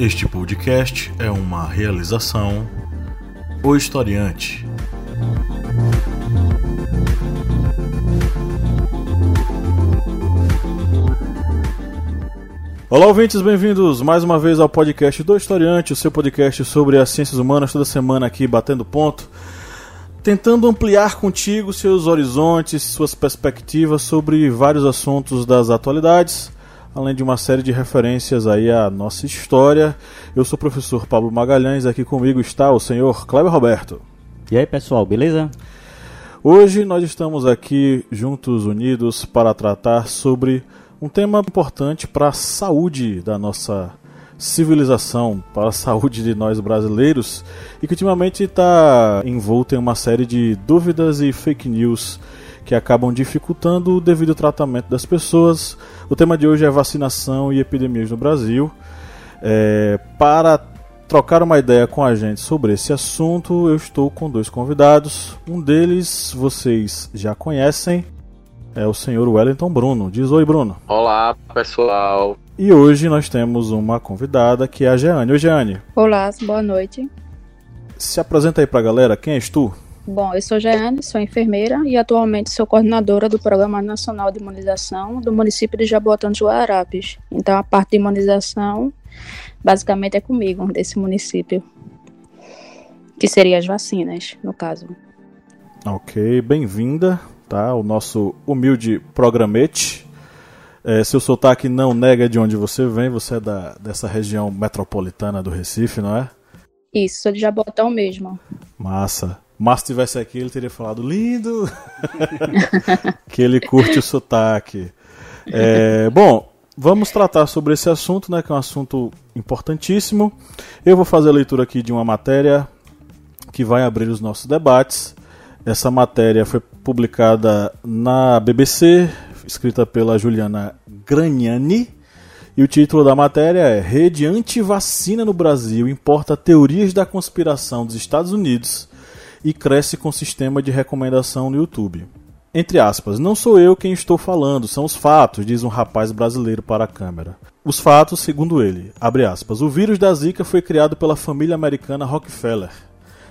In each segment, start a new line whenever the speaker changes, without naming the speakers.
Este podcast é uma realização O Historiante. Olá, ouvintes, bem-vindos mais uma vez ao podcast do Historiante, o seu podcast sobre as ciências humanas, toda semana aqui batendo ponto, tentando ampliar contigo seus horizontes, suas perspectivas sobre vários assuntos das atualidades, além de uma série de referências aí à nossa história. Eu sou o professor Pablo Magalhães, aqui comigo está o senhor Kleber Roberto.
E aí, pessoal, beleza?
Hoje nós estamos aqui juntos, unidos, para tratar sobre um tema importante para a saúde da nossa civilização, para a saúde de nós brasileiros e que ultimamente está envolto em uma série de dúvidas e fake news que acabam dificultando o devido tratamento das pessoas. O tema de hoje é vacinação e epidemias no Brasil. É, para trocar uma ideia com a gente sobre esse assunto, eu estou com dois convidados. Um deles vocês já conhecem, é o senhor Wellington Bruno. Diz oi, Bruno.
Olá, pessoal.
E hoje nós temos uma convidada que é a Jeane. Oi, Jeane.
Olá, boa noite.
Se apresenta aí pra galera, quem és tu?
Bom, eu sou Jeane, sou enfermeira e atualmente sou coordenadora do Programa Nacional de Imunização do município de Jaboatão de Guararapes. Então a parte de imunização basicamente é comigo, desse município. Que seria as vacinas, no caso.
Ok, bem-vinda, tá? O nosso humilde programete. É, seu sotaque não nega de onde você vem, você é da, dessa região metropolitana do Recife, não é?
Isso, sou de Jabotão mesmo.
Massa. Mas se tivesse aqui, ele teria falado lindo, que ele curte o sotaque. É, bom, vamos tratar sobre esse assunto, né, que é um assunto importantíssimo. Eu vou fazer a leitura aqui de uma matéria que vai abrir os nossos debates. Essa matéria foi publicada na BBC, escrita pela Juliana Graniani. E o título da matéria é Rede Antivacina no Brasil importa teorias da conspiração dos Estados Unidos e cresce com sistema de recomendação no YouTube. Entre aspas, não sou eu quem estou falando, são os fatos, diz um rapaz brasileiro para a câmera. Os fatos, segundo ele, abre aspas, o vírus da Zika foi criado pela família americana Rockefeller,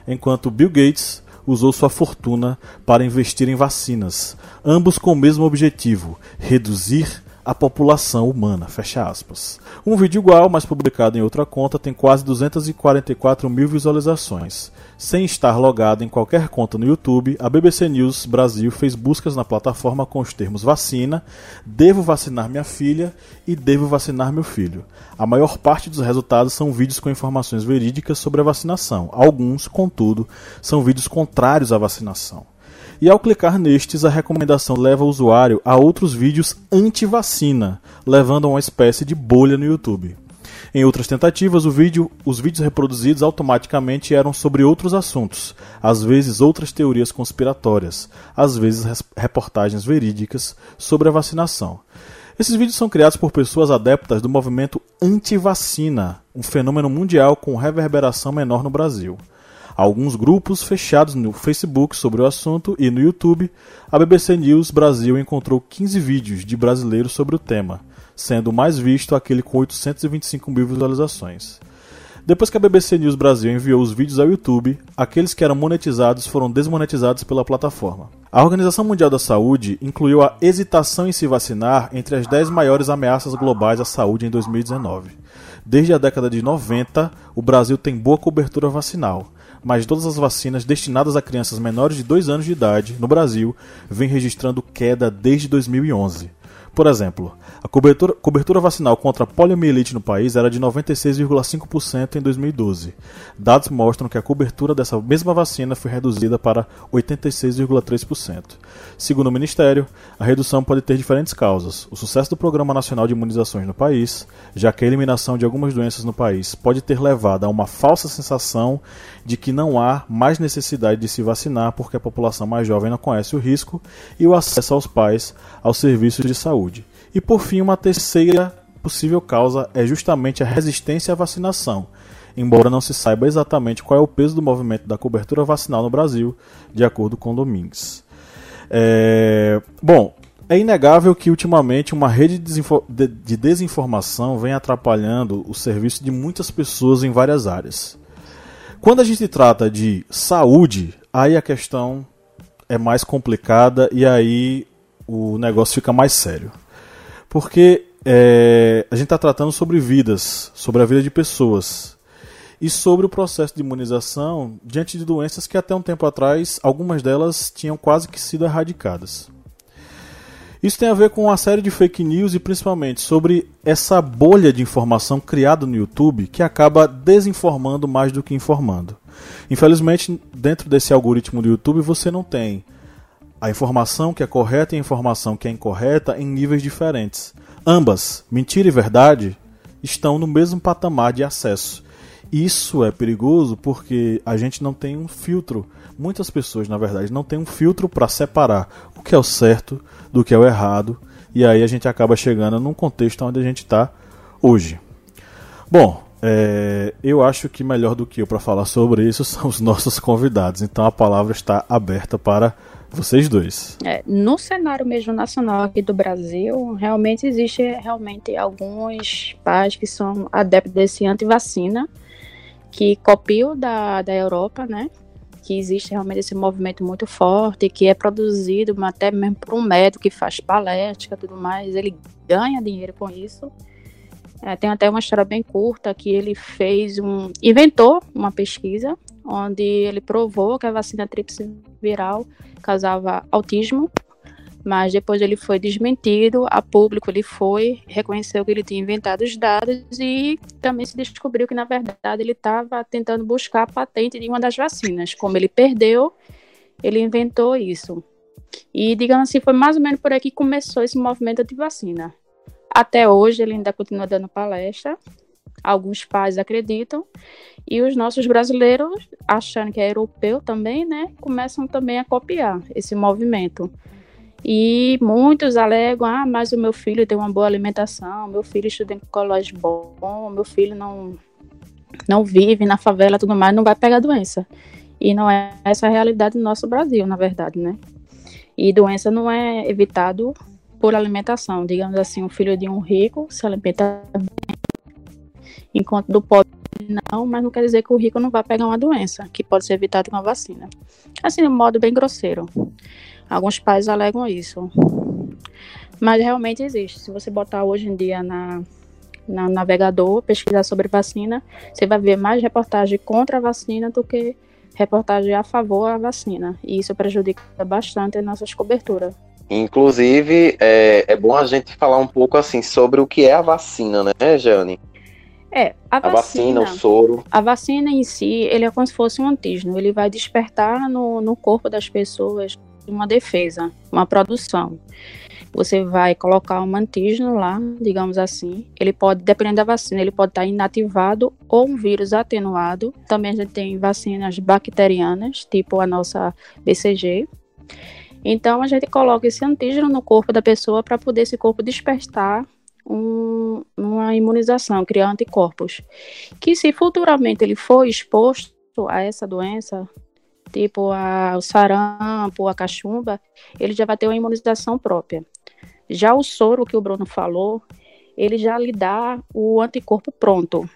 enquanto Bill Gates usou sua fortuna para investir em vacinas, ambos com o mesmo objetivo: reduzir a população humana. Fecha aspas. Um vídeo igual, mas publicado em outra conta, tem quase 244 mil visualizações. Sem estar logado em qualquer conta no YouTube, a BBC News Brasil fez buscas na plataforma com os termos vacina, devo vacinar minha filha e devo vacinar meu filho. A maior parte dos resultados são vídeos com informações verídicas sobre a vacinação. Alguns, contudo, são vídeos contrários à vacinação. E ao clicar nestes, a recomendação leva o usuário a outros vídeos anti-vacina, levando a uma espécie de bolha no YouTube. Em outras tentativas, vídeo, os vídeos reproduzidos automaticamente eram sobre outros assuntos, às vezes outras teorias conspiratórias, às vezes reportagens verídicas sobre a vacinação. Esses vídeos são criados por pessoas adeptas do movimento anti-vacina, um fenômeno mundial com reverberação menor no Brasil alguns grupos fechados no Facebook sobre o assunto e no YouTube, a BBC News Brasil encontrou 15 vídeos de brasileiros sobre o tema, sendo o mais visto aquele com 825 mil visualizações. Depois que a BBC News Brasil enviou os vídeos ao YouTube, aqueles que eram monetizados foram desmonetizados pela plataforma. A Organização Mundial da Saúde incluiu a hesitação em se vacinar entre as 10 maiores ameaças globais à saúde em 2019. Desde a década de 90, o Brasil tem boa cobertura vacinal, mas todas as vacinas destinadas a crianças menores de 2 anos de idade no Brasil vêm registrando queda desde 2011. Por exemplo, a cobertura, cobertura, vacinal contra poliomielite no país era de 96,5% em 2012. Dados mostram que a cobertura dessa mesma vacina foi reduzida para 86,3%. Segundo o Ministério, a redução pode ter diferentes causas. O sucesso do Programa Nacional de Imunizações no país, já que a eliminação de algumas doenças no país pode ter levado a uma falsa sensação de que não há mais necessidade de se vacinar porque a população mais jovem não conhece o risco, e o acesso aos pais aos serviços de saúde. E por fim, uma terceira possível causa é justamente a resistência à vacinação, embora não se saiba exatamente qual é o peso do movimento da cobertura vacinal no Brasil, de acordo com Domingues. É... Bom, É inegável que ultimamente uma rede de desinformação vem atrapalhando o serviço de muitas pessoas em várias áreas. Quando a gente trata de saúde, aí a questão é mais complicada e aí o negócio fica mais sério. Porque é, a gente está tratando sobre vidas, sobre a vida de pessoas e sobre o processo de imunização diante de doenças que até um tempo atrás algumas delas tinham quase que sido erradicadas. Isso tem a ver com uma série de fake news e principalmente sobre essa bolha de informação criada no YouTube que acaba desinformando mais do que informando. Infelizmente, dentro desse algoritmo do YouTube você não tem a informação que é correta e a informação que é incorreta em níveis diferentes. Ambas, mentira e verdade, estão no mesmo patamar de acesso. Isso é perigoso porque a gente não tem um filtro. Muitas pessoas, na verdade, não têm um filtro para separar o que é o certo do que é o errado. E aí a gente acaba chegando num contexto onde a gente está hoje. Bom, é, eu acho que melhor do que eu para falar sobre isso são os nossos convidados. Então a palavra está aberta para vocês dois.
É, no cenário mesmo nacional aqui do Brasil, realmente existe realmente alguns pais que são adeptos desse antivacina que copiou da, da Europa, né? Que existe realmente esse movimento muito forte, que é produzido até mesmo por um médico que faz palestra e tudo mais, ele ganha dinheiro com isso. É, tem até uma história bem curta que ele fez um. inventou uma pesquisa onde ele provou que a vacina tríplice viral causava autismo mas depois ele foi desmentido, a público ele foi, reconheceu que ele tinha inventado os dados e também se descobriu que na verdade ele estava tentando buscar a patente de uma das vacinas. Como ele perdeu, ele inventou isso. E digamos assim, foi mais ou menos por aí que começou esse movimento de vacina. Até hoje ele ainda continua dando palestra. Alguns pais acreditam e os nossos brasileiros, achando que é europeu também, né, começam também a copiar esse movimento. E muitos alegam, ah, mas o meu filho tem uma boa alimentação, meu filho estuda em colégio bom, meu filho não, não vive na favela tudo mais, não vai pegar doença. E não é essa a realidade do nosso Brasil, na verdade, né? E doença não é evitado por alimentação. Digamos assim, o filho de um rico se alimenta bem, enquanto do pobre não, mas não quer dizer que o rico não vai pegar uma doença, que pode ser evitada com a vacina. Assim, de um modo bem grosseiro. Alguns pais alegam isso. Mas realmente existe. Se você botar hoje em dia na, na navegador, pesquisar sobre vacina, você vai ver mais reportagem contra a vacina do que reportagem a favor da vacina. E isso prejudica bastante as nossas coberturas.
Inclusive, é, é bom a gente falar um pouco assim sobre o que é a vacina, né, Jane?
É, a, a vacina, vacina, o soro. A vacina em si, ele é como se fosse um antígeno. Ele vai despertar no, no corpo das pessoas uma defesa, uma produção. Você vai colocar um antígeno lá, digamos assim. Ele pode, dependendo da vacina, ele pode estar inativado ou um vírus atenuado. Também a gente tem vacinas bacterianas, tipo a nossa BCG. Então a gente coloca esse antígeno no corpo da pessoa para poder esse corpo despertar um, uma imunização, criar anticorpos. Que se futuramente ele for exposto a essa doença, tipo a, o sarampo, a cachumba, ele já vai ter uma imunização própria. Já o soro que o Bruno falou, ele já lhe dá o anticorpo pronto,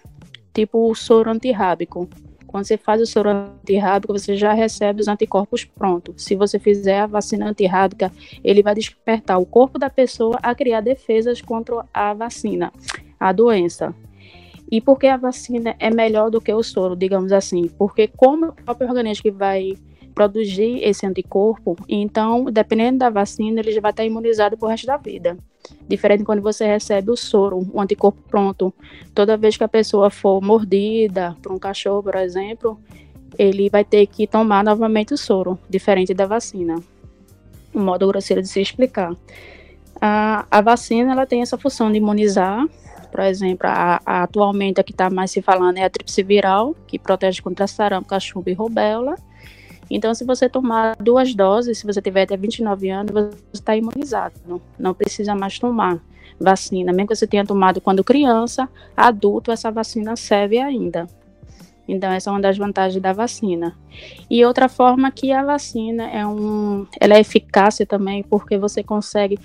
tipo o soro antirrábico. Quando você faz o soro antirrábico, você já recebe os anticorpos prontos. Se você fizer a vacina antirrábica, ele vai despertar o corpo da pessoa a criar defesas contra a vacina, a doença. E por que a vacina é melhor do que o soro, digamos assim? Porque como o próprio organismo que vai produzir esse anticorpo, então, dependendo da vacina, ele já vai estar imunizado pro resto da vida. Diferente quando você recebe o soro, o anticorpo pronto. Toda vez que a pessoa for mordida por um cachorro, por exemplo, ele vai ter que tomar novamente o soro, diferente da vacina. Um modo grosseiro de se explicar. A, a vacina ela tem essa função de imunizar por exemplo, a, a, atualmente a que está mais se falando é a tríplice viral, que protege contra sarampo, cachumba e rubéola. Então, se você tomar duas doses, se você tiver até 29 anos, você está imunizado. Não, não precisa mais tomar vacina. Mesmo que você tenha tomado quando criança, adulto, essa vacina serve ainda. Então essa é uma das vantagens da vacina. E outra forma que a vacina é um, ela é eficaz também porque você consegue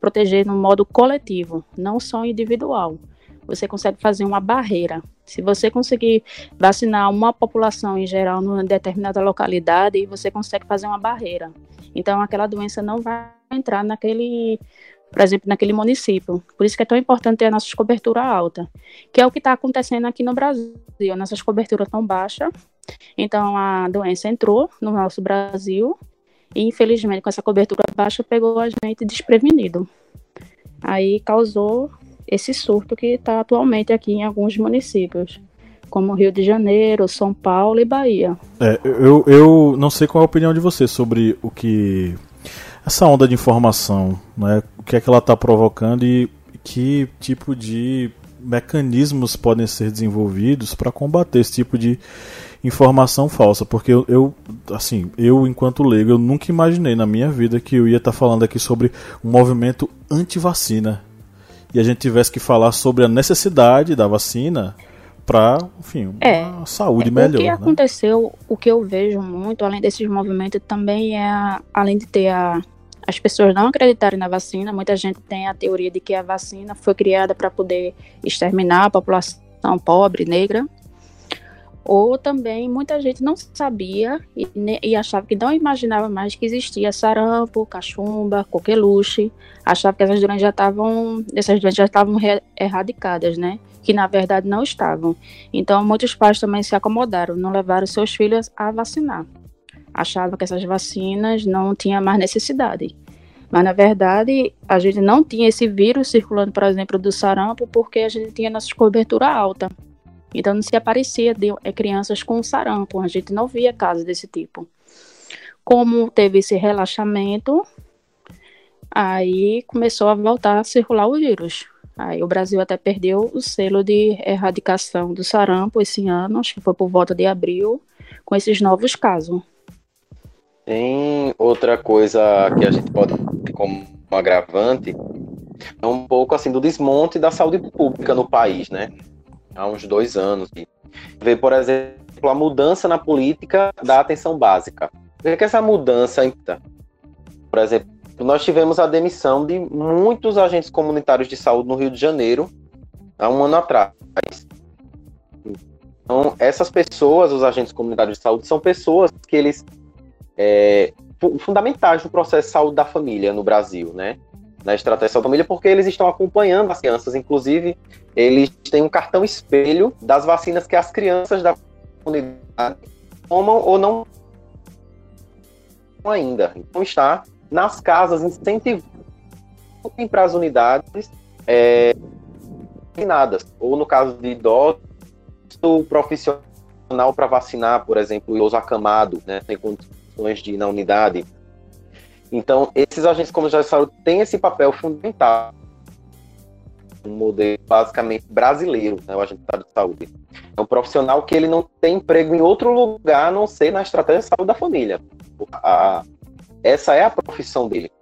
proteger no modo coletivo, não só individual. Você consegue fazer uma barreira. Se você conseguir vacinar uma população em geral numa determinada localidade, você consegue fazer uma barreira. Então aquela doença não vai entrar naquele por exemplo, naquele município. Por isso que é tão importante ter a nossa cobertura alta, que é o que está acontecendo aqui no Brasil. Nossas coberturas estão baixas, então a doença entrou no nosso Brasil e, infelizmente, com essa cobertura baixa, pegou a gente desprevenido. Aí causou esse surto que está atualmente aqui em alguns municípios como Rio de Janeiro, São Paulo e Bahia.
É, eu, eu não sei qual é a opinião de você sobre o que essa onda de informação, né? o que é que ela está provocando e que tipo de mecanismos podem ser desenvolvidos para combater esse tipo de informação falsa, porque eu, eu, assim, eu enquanto leigo, eu nunca imaginei na minha vida que eu ia estar tá falando aqui sobre um movimento anti-vacina e a gente tivesse que falar sobre a necessidade da vacina para, enfim, é, uma saúde
é,
melhor. O
que
né?
aconteceu, o que eu vejo muito, além desses movimentos, também é, além de ter a as pessoas não acreditarem na vacina. Muita gente tem a teoria de que a vacina foi criada para poder exterminar a população pobre, negra. Ou também muita gente não sabia e, e, achava que não imaginava mais que existia sarampo, cachumba, coqueluche. Achava que essas doenças já estavam, essas doenças já estavam erradicadas, né? Que na verdade não estavam. Então muitos pais também se acomodaram, não levaram seus filhos a vacinar achava que essas vacinas não tinha mais necessidade. Mas na verdade, a gente não tinha esse vírus circulando, por exemplo, do sarampo, porque a gente tinha nossa cobertura alta. Então não se aparecia de é, crianças com sarampo, a gente não via casos desse tipo. Como teve esse relaxamento, aí começou a voltar a circular o vírus. Aí o Brasil até perdeu o selo de erradicação do sarampo esse ano, acho que foi por volta de abril, com esses novos casos.
Tem outra coisa que a gente pode como agravante, é um pouco assim do desmonte da saúde pública no país, né? Há uns dois anos. Ver, por exemplo, a mudança na política da atenção básica. O que, essa mudança Por exemplo, nós tivemos a demissão de muitos agentes comunitários de saúde no Rio de Janeiro há um ano atrás. Então, essas pessoas, os agentes comunitários de saúde, são pessoas que eles é, fundamentais no processo de saúde da família no Brasil, né? Na estratégia família, porque eles estão acompanhando as crianças, inclusive eles têm um cartão espelho das vacinas que as crianças da comunidade tomam ou não ainda. Então está nas casas incentivando para as unidades é, vacinadas, ou no caso de idosos, profissional para vacinar, por exemplo, idoso acamado, né, tem questões de na unidade. Então, esses agentes comunitários de saúde têm esse papel fundamental um modelo basicamente brasileiro, né, o agente de saúde. É um profissional que ele não tem emprego em outro lugar a não ser na estratégia de saúde da família. A, essa é a profissão dele.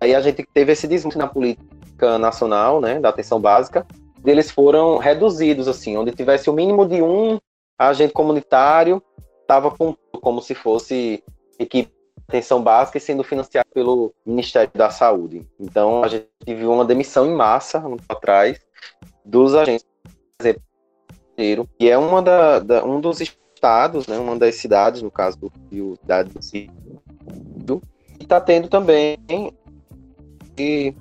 Aí a gente teve esse desmonte na política nacional, né, da atenção básica, eles foram reduzidos, assim, onde tivesse o mínimo de um agente comunitário, estava como se fosse equipe atenção básica e sendo financiado pelo Ministério da Saúde. Então, a gente viu uma demissão em massa, um atrás, dos agentes e é uma da, da, um dos estados, né, uma das cidades, no caso do Rio, cidade do Rio, que está tendo também de,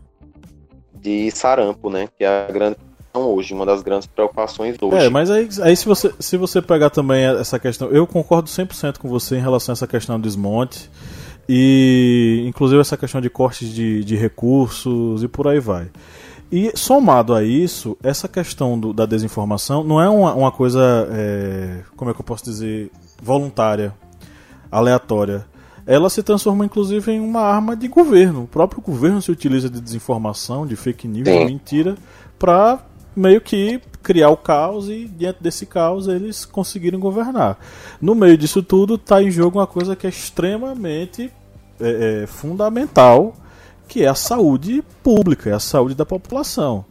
de sarampo, né, que é a grande hoje, uma das grandes preocupações hoje.
É, mas aí, aí se, você, se você pegar também essa questão, eu concordo 100% com você em relação a essa questão do desmonte, e inclusive essa questão de cortes de, de recursos e por aí vai. E somado a isso, essa questão do, da desinformação não é uma, uma coisa, é, como é que eu posso dizer, voluntária, aleatória. Ela se transforma inclusive em uma arma de governo. O próprio governo se utiliza de desinformação, de fake news, de mentira, para meio que criar o caos e diante desse caos eles conseguirem governar. No meio disso tudo está em jogo uma coisa que é extremamente é, é, fundamental, que é a saúde pública, é a saúde da população.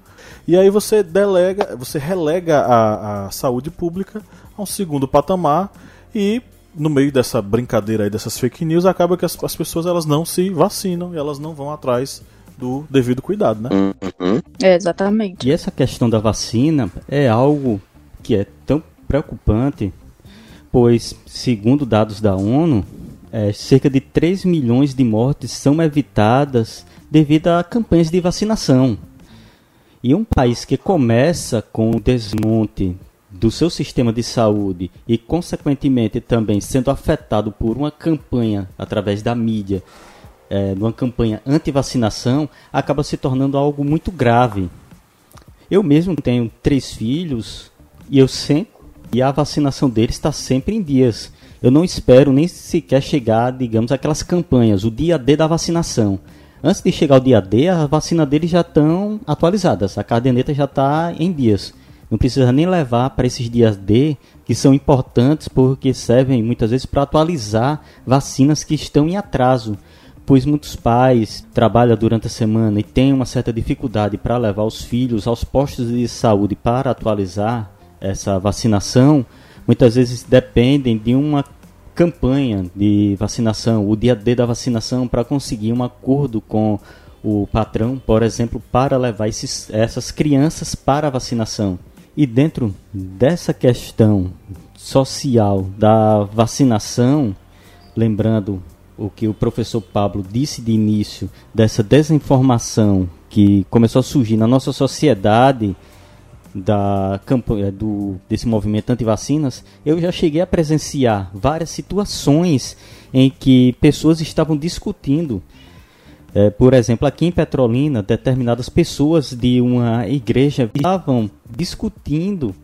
E aí você delega, você relega a, a saúde pública a um segundo patamar e no meio dessa brincadeira aí dessas fake news acaba que as, as pessoas elas não se vacinam e elas não vão atrás do devido cuidado, né?
Uhum. É, exatamente.
E essa questão da vacina é algo que é tão preocupante, pois, segundo dados da ONU, é, cerca de 3 milhões de mortes são evitadas devido a campanhas de vacinação. E um país que começa com o desmonte do seu sistema de saúde e, consequentemente, também sendo afetado por uma campanha através da mídia, é, uma campanha anti-vacinação, acaba se tornando algo muito grave. Eu mesmo tenho três filhos e eu sempre e a vacinação deles está sempre em dias. Eu não espero nem sequer chegar, digamos, aquelas campanhas, o dia D da vacinação. Antes de chegar o dia D, a vacina deles já estão atualizadas, a caderneta já está em dias. Não precisa nem levar para esses dias D, que são importantes porque servem muitas vezes para atualizar vacinas que estão em atraso. Pois muitos pais trabalham durante a semana e têm uma certa dificuldade para levar os filhos aos postos de saúde para atualizar essa vacinação, muitas vezes dependem de uma campanha de vacinação, o dia D da vacinação, para conseguir um acordo com o patrão, por exemplo, para levar esses, essas crianças para a vacinação. E dentro dessa questão social da vacinação, lembrando o que o professor Pablo disse de início, dessa desinformação que começou a surgir na nossa sociedade da campanha do desse movimento anti-vacinas, eu já cheguei a presenciar várias situações em que pessoas estavam discutindo é, por exemplo, aqui em Petrolina, determinadas pessoas de uma igreja estavam discutindo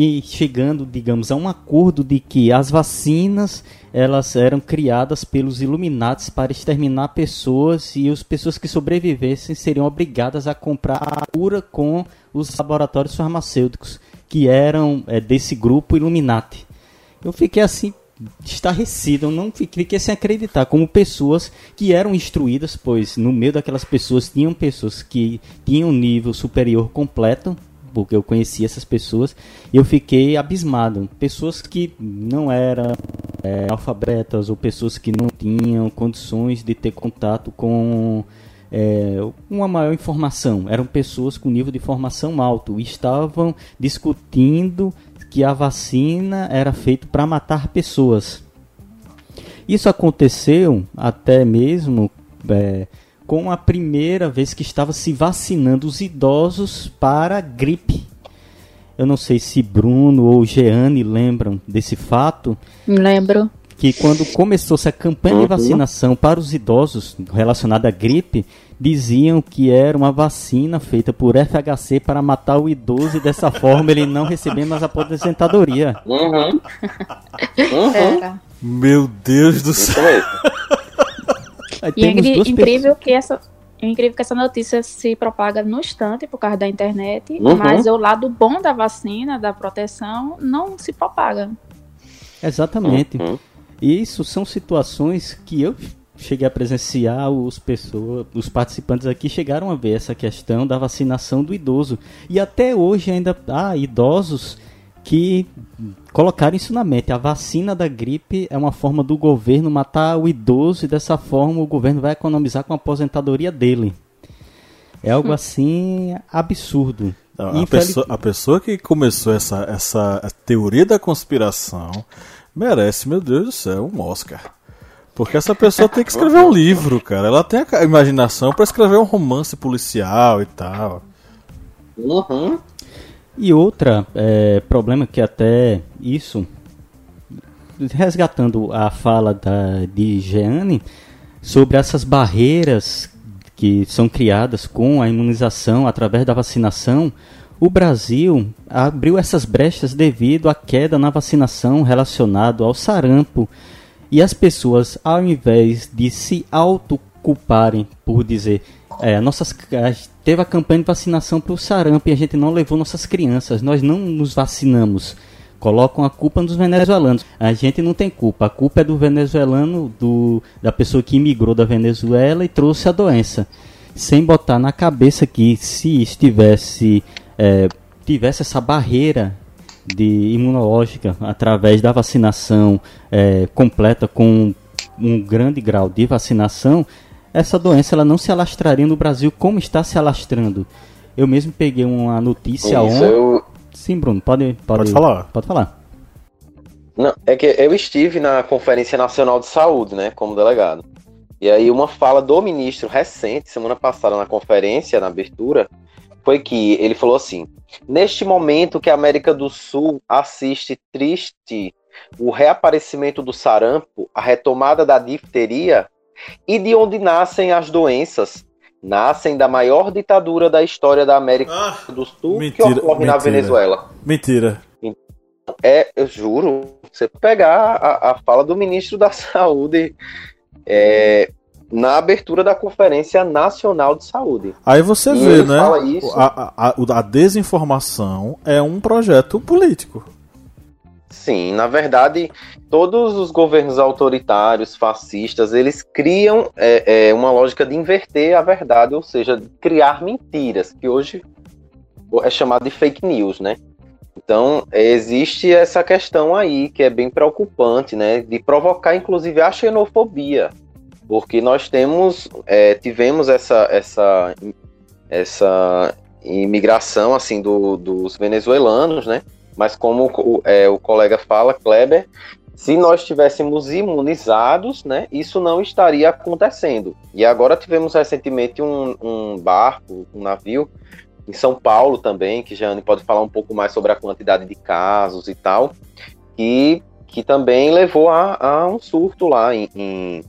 e chegando, digamos, a um acordo de que as vacinas elas eram criadas pelos Illuminates para exterminar pessoas e as pessoas que sobrevivessem seriam obrigadas a comprar a cura com os laboratórios farmacêuticos que eram é, desse grupo Illuminati. Eu fiquei assim estarrecido, eu não fiquei sem acreditar, como pessoas que eram instruídas, pois no meio daquelas pessoas tinham pessoas que tinham nível superior completo, porque eu conhecia essas pessoas, e eu fiquei abismado. Pessoas que não eram é, alfabetas ou pessoas que não tinham condições de ter contato com é, uma maior informação. Eram pessoas com nível de formação alto e estavam discutindo que a vacina era feita para matar pessoas. Isso aconteceu até mesmo é, com a primeira vez que estava se vacinando os idosos para gripe. Eu não sei se Bruno ou Jeane lembram desse fato.
Lembro.
Que quando começou-se a campanha de uhum. vacinação para os idosos relacionada à gripe, diziam que era uma vacina feita por FHC para matar o idoso e dessa forma ele não receber mais aposentadoria.
Uhum.
uhum. Meu Deus do céu.
e é incrível que essa é incrível que essa notícia se propaga no instante por causa da internet, uhum. mas o lado bom da vacina, da proteção, não se propaga.
Exatamente. Uhum. Isso são situações que eu cheguei a presenciar os pessoas, os participantes aqui chegaram a ver essa questão da vacinação do idoso e até hoje ainda há idosos que colocaram isso na mente. A vacina da gripe é uma forma do governo matar o idoso e dessa forma o governo vai economizar com a aposentadoria dele. É algo assim absurdo.
Não, a, pessoa, a pessoa que começou essa, essa teoria da conspiração merece, meu Deus do céu, um Oscar. Porque essa pessoa tem que escrever um livro, cara. Ela tem a imaginação para escrever um romance policial e tal.
Uhum.
E outra é, problema que até isso, resgatando a fala da, de Jeane sobre essas barreiras que são criadas com a imunização através da vacinação, o Brasil abriu essas brechas devido à queda na vacinação relacionado ao sarampo. E as pessoas, ao invés de se autoculparem por dizer, é, nossas, teve a campanha de vacinação para o sarampo e a gente não levou nossas crianças, nós não nos vacinamos. Colocam a culpa nos venezuelanos. A gente não tem culpa. A culpa é do venezuelano, do, da pessoa que imigrou da Venezuela e trouxe a doença. sem botar na cabeça que se estivesse é, tivesse essa barreira de imunológica através da vacinação é, completa com um grande grau de vacinação, essa doença ela não se alastraria no Brasil como está se alastrando. Eu mesmo peguei uma notícia ontem. Eu... Sim, Bruno, pode, pode, pode falar. Pode falar.
Não, é que eu estive na Conferência Nacional de Saúde, né, como delegado. E aí uma fala do ministro recente, semana passada na conferência, na abertura, foi que ele falou assim: Neste momento que a América do Sul assiste triste o reaparecimento do sarampo, a retomada da difteria e de onde nascem as doenças, nascem da maior ditadura da história da América ah, do Sul mentira, que ocorre mentira, na Venezuela.
Mentira.
É, eu juro, você pegar a, a fala do ministro da Saúde é, na abertura da Conferência Nacional de Saúde.
Aí você e vê, né? A, a, a desinformação é um projeto político.
Sim, na verdade, todos os governos autoritários, fascistas, eles criam é, é, uma lógica de inverter a verdade, ou seja, criar mentiras, que hoje é chamado de fake news, né? Então, existe essa questão aí que é bem preocupante, né? De provocar, inclusive, a xenofobia porque nós temos, é, tivemos essa, essa, essa imigração assim do, dos venezuelanos, né? Mas como o, é, o colega fala, Kleber, se nós estivéssemos imunizados, né, isso não estaria acontecendo. E agora tivemos recentemente um, um barco, um navio em São Paulo também, que Jane pode falar um pouco mais sobre a quantidade de casos e tal, que, que também levou a, a um surto lá em, em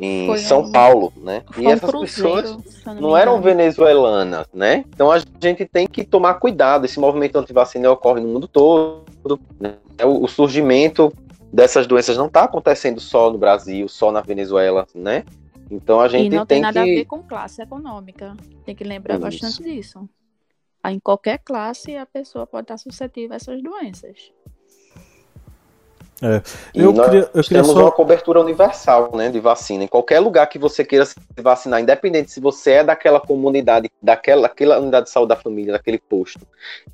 em Foi São um... Paulo, né? Foi e essas um pessoas não eram venezuelanas, né? Então a gente tem que tomar cuidado. Esse movimento antivacina ocorre no mundo todo. Né? O, o surgimento dessas doenças não está acontecendo só no Brasil, só na Venezuela, né? Então a gente e
não tem, tem nada que... a ver com classe econômica. Tem que lembrar Isso. bastante disso. Em qualquer classe a pessoa pode estar suscetível a essas doenças.
É. Eu, queria, eu queria temos só... uma cobertura universal né, de vacina. Em qualquer lugar que você queira se vacinar, independente se você é daquela comunidade, daquela, daquela unidade de saúde da família, daquele posto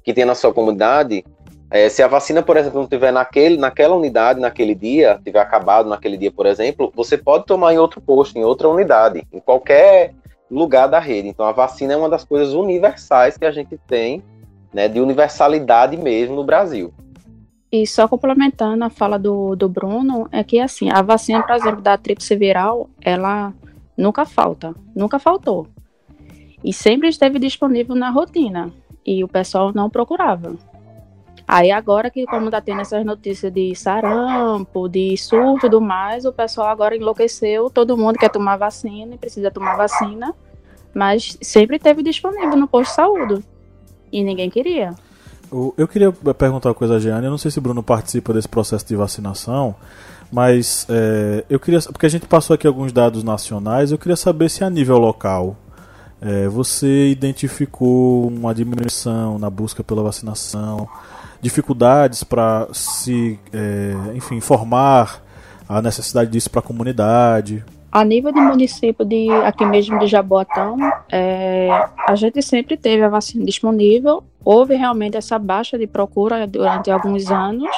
que tem na sua comunidade, é, se a vacina, por exemplo, não tiver naquele, naquela unidade, naquele dia, tiver acabado naquele dia, por exemplo, você pode tomar em outro posto, em outra unidade, em qualquer lugar da rede. Então a vacina é uma das coisas universais que a gente tem, né, de universalidade mesmo no Brasil.
E só complementando a fala do, do Bruno, é que assim, a vacina, por exemplo, da tríplice viral, ela nunca falta, nunca faltou. E sempre esteve disponível na rotina. E o pessoal não procurava. Aí agora que como tá tendo essas notícias de sarampo, de surto e tudo mais, o pessoal agora enlouqueceu, todo mundo quer tomar vacina e precisa tomar vacina, mas sempre esteve disponível no posto de saúde. E ninguém queria.
Eu queria perguntar uma coisa a Jeane, eu não sei se o Bruno participa desse processo de vacinação, mas é, eu queria, porque a gente passou aqui alguns dados nacionais, eu queria saber se a nível local é, você identificou uma diminuição na busca pela vacinação, dificuldades para se, é, enfim, informar a necessidade disso para a comunidade.
A nível de município de aqui mesmo de Jaboatão, é, a gente sempre teve a vacina disponível. Houve realmente essa baixa de procura durante alguns anos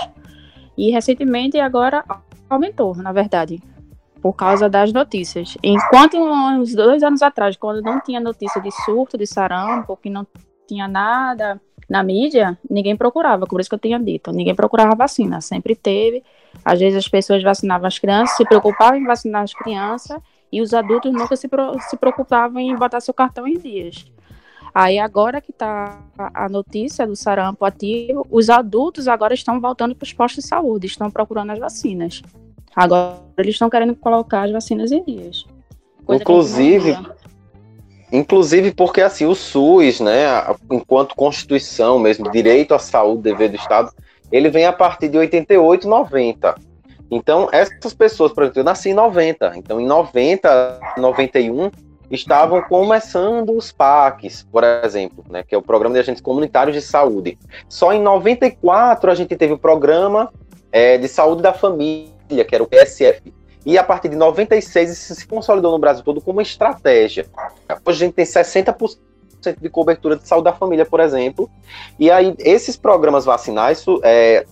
e recentemente agora aumentou, na verdade, por causa das notícias. Enquanto uns dois anos atrás, quando não tinha notícia de surto de sarampo, que não tinha nada na mídia, ninguém procurava, por isso que eu tinha dito, ninguém procurava vacina, sempre teve. Às vezes as pessoas vacinavam as crianças, se preocupavam em vacinar as crianças e os adultos nunca se, se preocupavam em botar seu cartão em dias. Aí agora que está a notícia do sarampo ativo, os adultos agora estão voltando para os postos de saúde, estão procurando as vacinas. Agora eles estão querendo colocar as vacinas em dias.
Inclusive, inclusive porque assim o SUS, né, enquanto constituição mesmo, direito à saúde, dever do Estado, ele vem a partir de 88, 90. Então, essas pessoas, por exemplo, eu nasci em 90, então em 90, 91, estavam começando os PACs, por exemplo, né, que é o Programa de Agentes Comunitários de Saúde. Só em 94 a gente teve o Programa é, de Saúde da Família, que era o PSF. E a partir de 96 isso se consolidou no Brasil todo como uma estratégia. Hoje a gente tem 60% de cobertura de saúde da família, por exemplo. E aí esses programas vacinais é,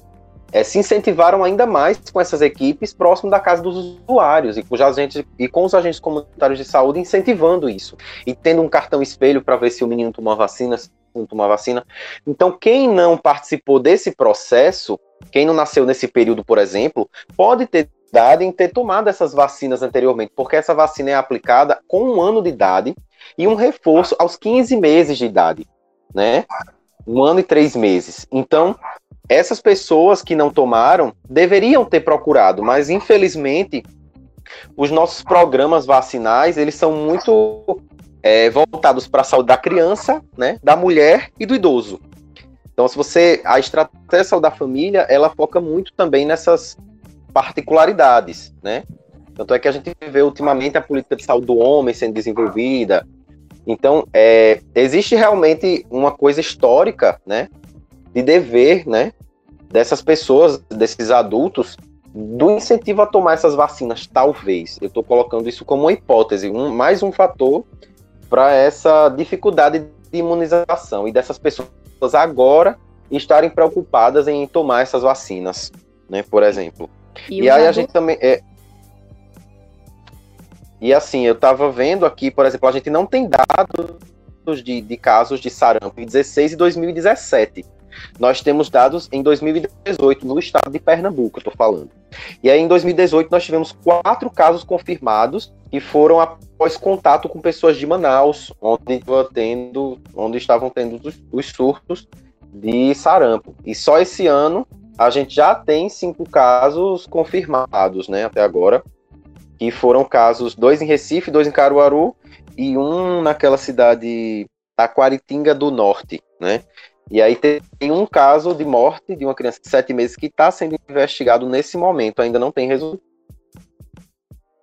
é, se incentivaram ainda mais com essas equipes próximo da casa dos usuários e com, os agentes, e com os agentes comunitários de saúde incentivando isso. E tendo um cartão espelho para ver se o menino tomou vacina, se não tomou vacina. Então, quem não participou desse processo, quem não nasceu nesse período, por exemplo, pode ter dado em ter tomado essas vacinas anteriormente, porque essa vacina é aplicada com um ano de idade e um reforço aos 15 meses de idade, né? Um ano e três meses. Então, essas pessoas que não tomaram deveriam ter procurado, mas infelizmente os nossos programas vacinais eles são muito é, voltados para a saúde da criança, né, da mulher e do idoso. Então, se você a estratégia da família ela foca muito também nessas particularidades, né? Tanto é que a gente vê ultimamente a política de saúde do homem sendo desenvolvida. Então, é, existe realmente uma coisa histórica, né, de dever, né, dessas pessoas, desses adultos, do incentivo a tomar essas vacinas, talvez. Eu estou colocando isso como uma hipótese, um, mais um fator para essa dificuldade de imunização e dessas pessoas agora estarem preocupadas em tomar essas vacinas, né, por exemplo. E, e aí adultos... a gente também é, e assim, eu estava vendo aqui, por exemplo, a gente não tem dados de, de casos de sarampo em 2016 e 2017. Nós temos dados em 2018 no estado de Pernambuco, estou falando. E aí em 2018 nós tivemos quatro casos confirmados que foram após contato com pessoas de Manaus, onde, tendo, onde estavam tendo os, os surtos de sarampo. E só esse ano a gente já tem cinco casos confirmados, né, até agora, que foram casos, dois em Recife, dois em Caruaru e um naquela cidade Taquaritinga do Norte, né? E aí tem um caso de morte de uma criança de sete meses que está sendo investigado nesse momento, ainda não tem resultado.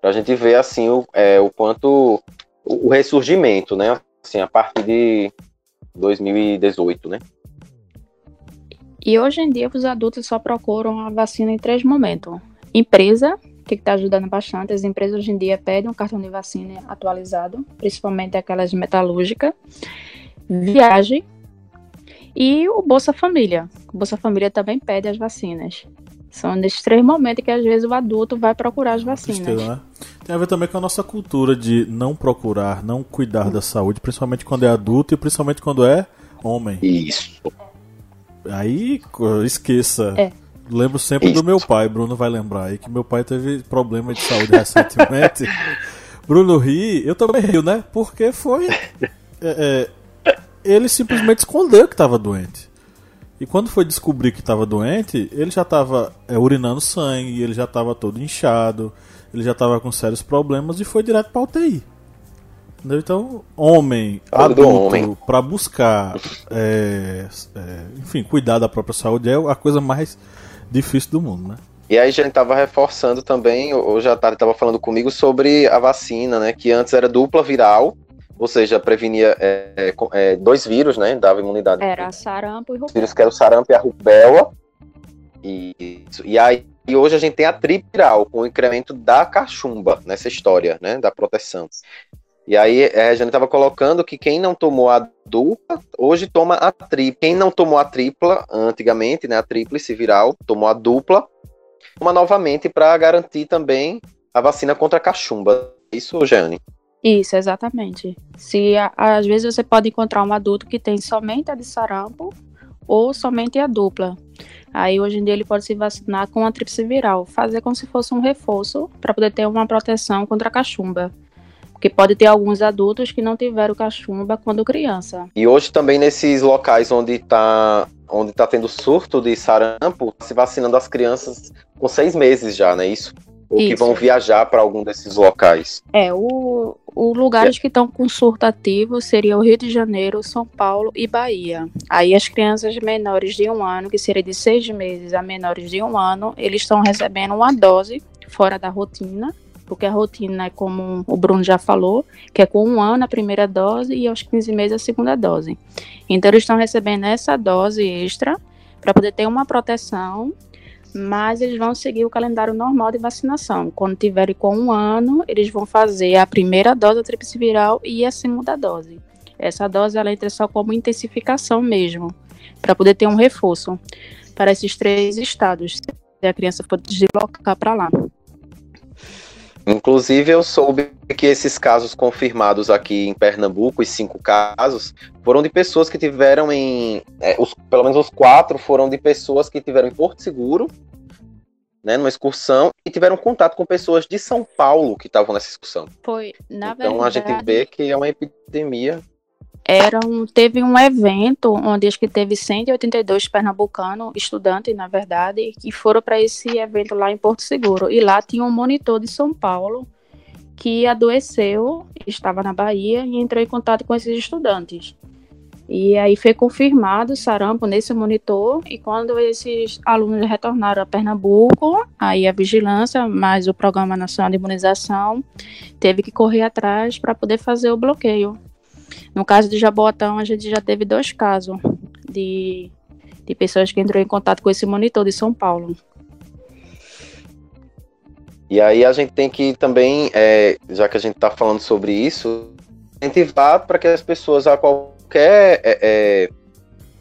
A gente ver assim o, é, o quanto o, o ressurgimento, né? Assim, a partir de 2018, né?
E hoje em dia os adultos só procuram a vacina em três momentos: empresa, que está ajudando bastante. As empresas hoje em dia pedem um cartão de vacina atualizado, principalmente aquelas metalúrgicas, viagem e o Bolsa Família. O Bolsa Família também pede as vacinas. São nesses três momentos que às vezes o adulto vai procurar as vacinas. Tristeza, né?
Tem a ver também com a nossa cultura de não procurar, não cuidar da saúde, principalmente quando é adulto e principalmente quando é homem.
Isso.
Aí esqueça. É. Lembro sempre Isso. do meu pai, Bruno vai lembrar aí que meu pai teve problema de saúde recentemente. Bruno ri, eu também rio, né? Porque foi. É, é, ele simplesmente escondeu que estava doente. E quando foi descobrir que estava doente, ele já estava é, urinando sangue, ele já estava todo inchado, ele já estava com sérios problemas e foi direto para UTI. Entendeu? Então, homem, adulto, para buscar, é, é, enfim, cuidar da própria saúde é a coisa mais difícil do mundo, né?
E aí a gente estava reforçando também, hoje a tarde estava falando comigo sobre a vacina, né? Que antes era dupla viral, ou seja, prevenia é, é, é dois vírus, né? Dava imunidade.
Era sarampo e rubéola.
Vírus que era o sarampo e a rubéola. E, e aí e hoje a gente tem a tripiral, com o incremento da cachumba nessa história, né? Da proteção. E aí é, a gente estava colocando que quem não tomou a dupla, hoje toma a tripla. Quem não tomou a tripla, antigamente, né, a tríplice viral, tomou a dupla, toma novamente para garantir também a vacina contra a cachumba. Isso, Jeane?
Isso, exatamente. Se às vezes você pode encontrar um adulto que tem somente a de sarampo ou somente a dupla. Aí hoje em dia ele pode se vacinar com a tríplice viral, fazer como se fosse um reforço para poder ter uma proteção contra a cachumba. Porque pode ter alguns adultos que não tiveram cachumba quando criança.
E hoje também nesses locais onde está onde tá tendo surto de sarampo, se vacinando as crianças com seis meses já, não é isso? Ou isso. que vão viajar para algum desses locais.
É, o, o lugares que estão com surto ativo seria o Rio de Janeiro, São Paulo e Bahia. Aí as crianças menores de um ano, que seria de seis meses a menores de um ano, eles estão recebendo uma dose fora da rotina porque a rotina é como o Bruno já falou, que é com um ano a primeira dose e aos 15 meses a segunda dose. Então eles estão recebendo essa dose extra para poder ter uma proteção mas eles vão seguir o calendário normal de vacinação. Quando tiverem com um ano, eles vão fazer a primeira dose da tríplice viral e a segunda dose. Essa dose ela entra só como intensificação mesmo, para poder ter um reforço para esses três estados, se a criança for deslocar para lá.
Inclusive, eu soube que esses casos confirmados aqui em Pernambuco, os cinco casos, foram de pessoas que tiveram em. É, os, pelo menos os quatro foram de pessoas que tiveram em Porto Seguro, né, numa excursão, e tiveram contato com pessoas de São Paulo que estavam nessa excursão.
Foi, na
então
verdade.
a gente vê que é uma epidemia.
Era um, teve um evento onde acho que teve 182 pernambucanos, estudantes, na verdade, que foram para esse evento lá em Porto Seguro. E lá tinha um monitor de São Paulo que adoeceu, estava na Bahia e entrou em contato com esses estudantes. E aí foi confirmado sarampo nesse monitor e quando esses alunos retornaram a Pernambuco, aí a vigilância, mais o Programa Nacional de Imunização, teve que correr atrás para poder fazer o bloqueio. No caso de Jabotão, a gente já teve dois casos de, de pessoas que entrou em contato com esse monitor de São Paulo.
E aí a gente tem que também, é, já que a gente está falando sobre isso, incentivar para que as pessoas a qualquer é, é,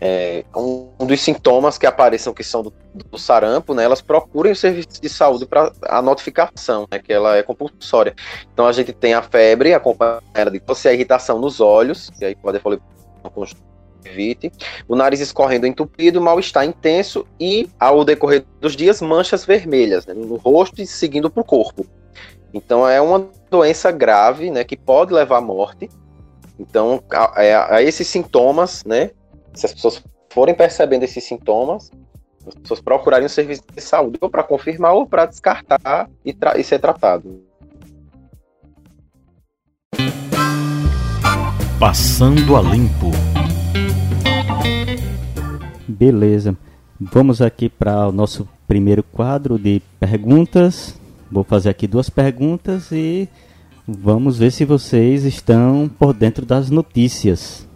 é, um dos sintomas que apareçam que são do, do, sarampo, né, elas procurem o serviço de saúde para a notificação, né, que ela é compulsória. Então a gente tem a febre acompanhada de tosse a irritação nos olhos, que aí pode falar conjuntivite, o nariz escorrendo entupido, mal-estar intenso e, ao decorrer dos dias, manchas vermelhas né, no rosto e seguindo para o corpo. Então é uma doença grave, né, que pode levar à morte. Então, a, a, a esses sintomas, né, se as pessoas forem percebendo esses sintomas, as pessoas procurarem um serviço de saúde ou para confirmar ou para descartar e, e ser tratado.
Passando a limpo.
Beleza. Vamos aqui para o nosso primeiro quadro de perguntas. Vou fazer aqui duas perguntas e vamos ver se vocês estão por dentro das notícias.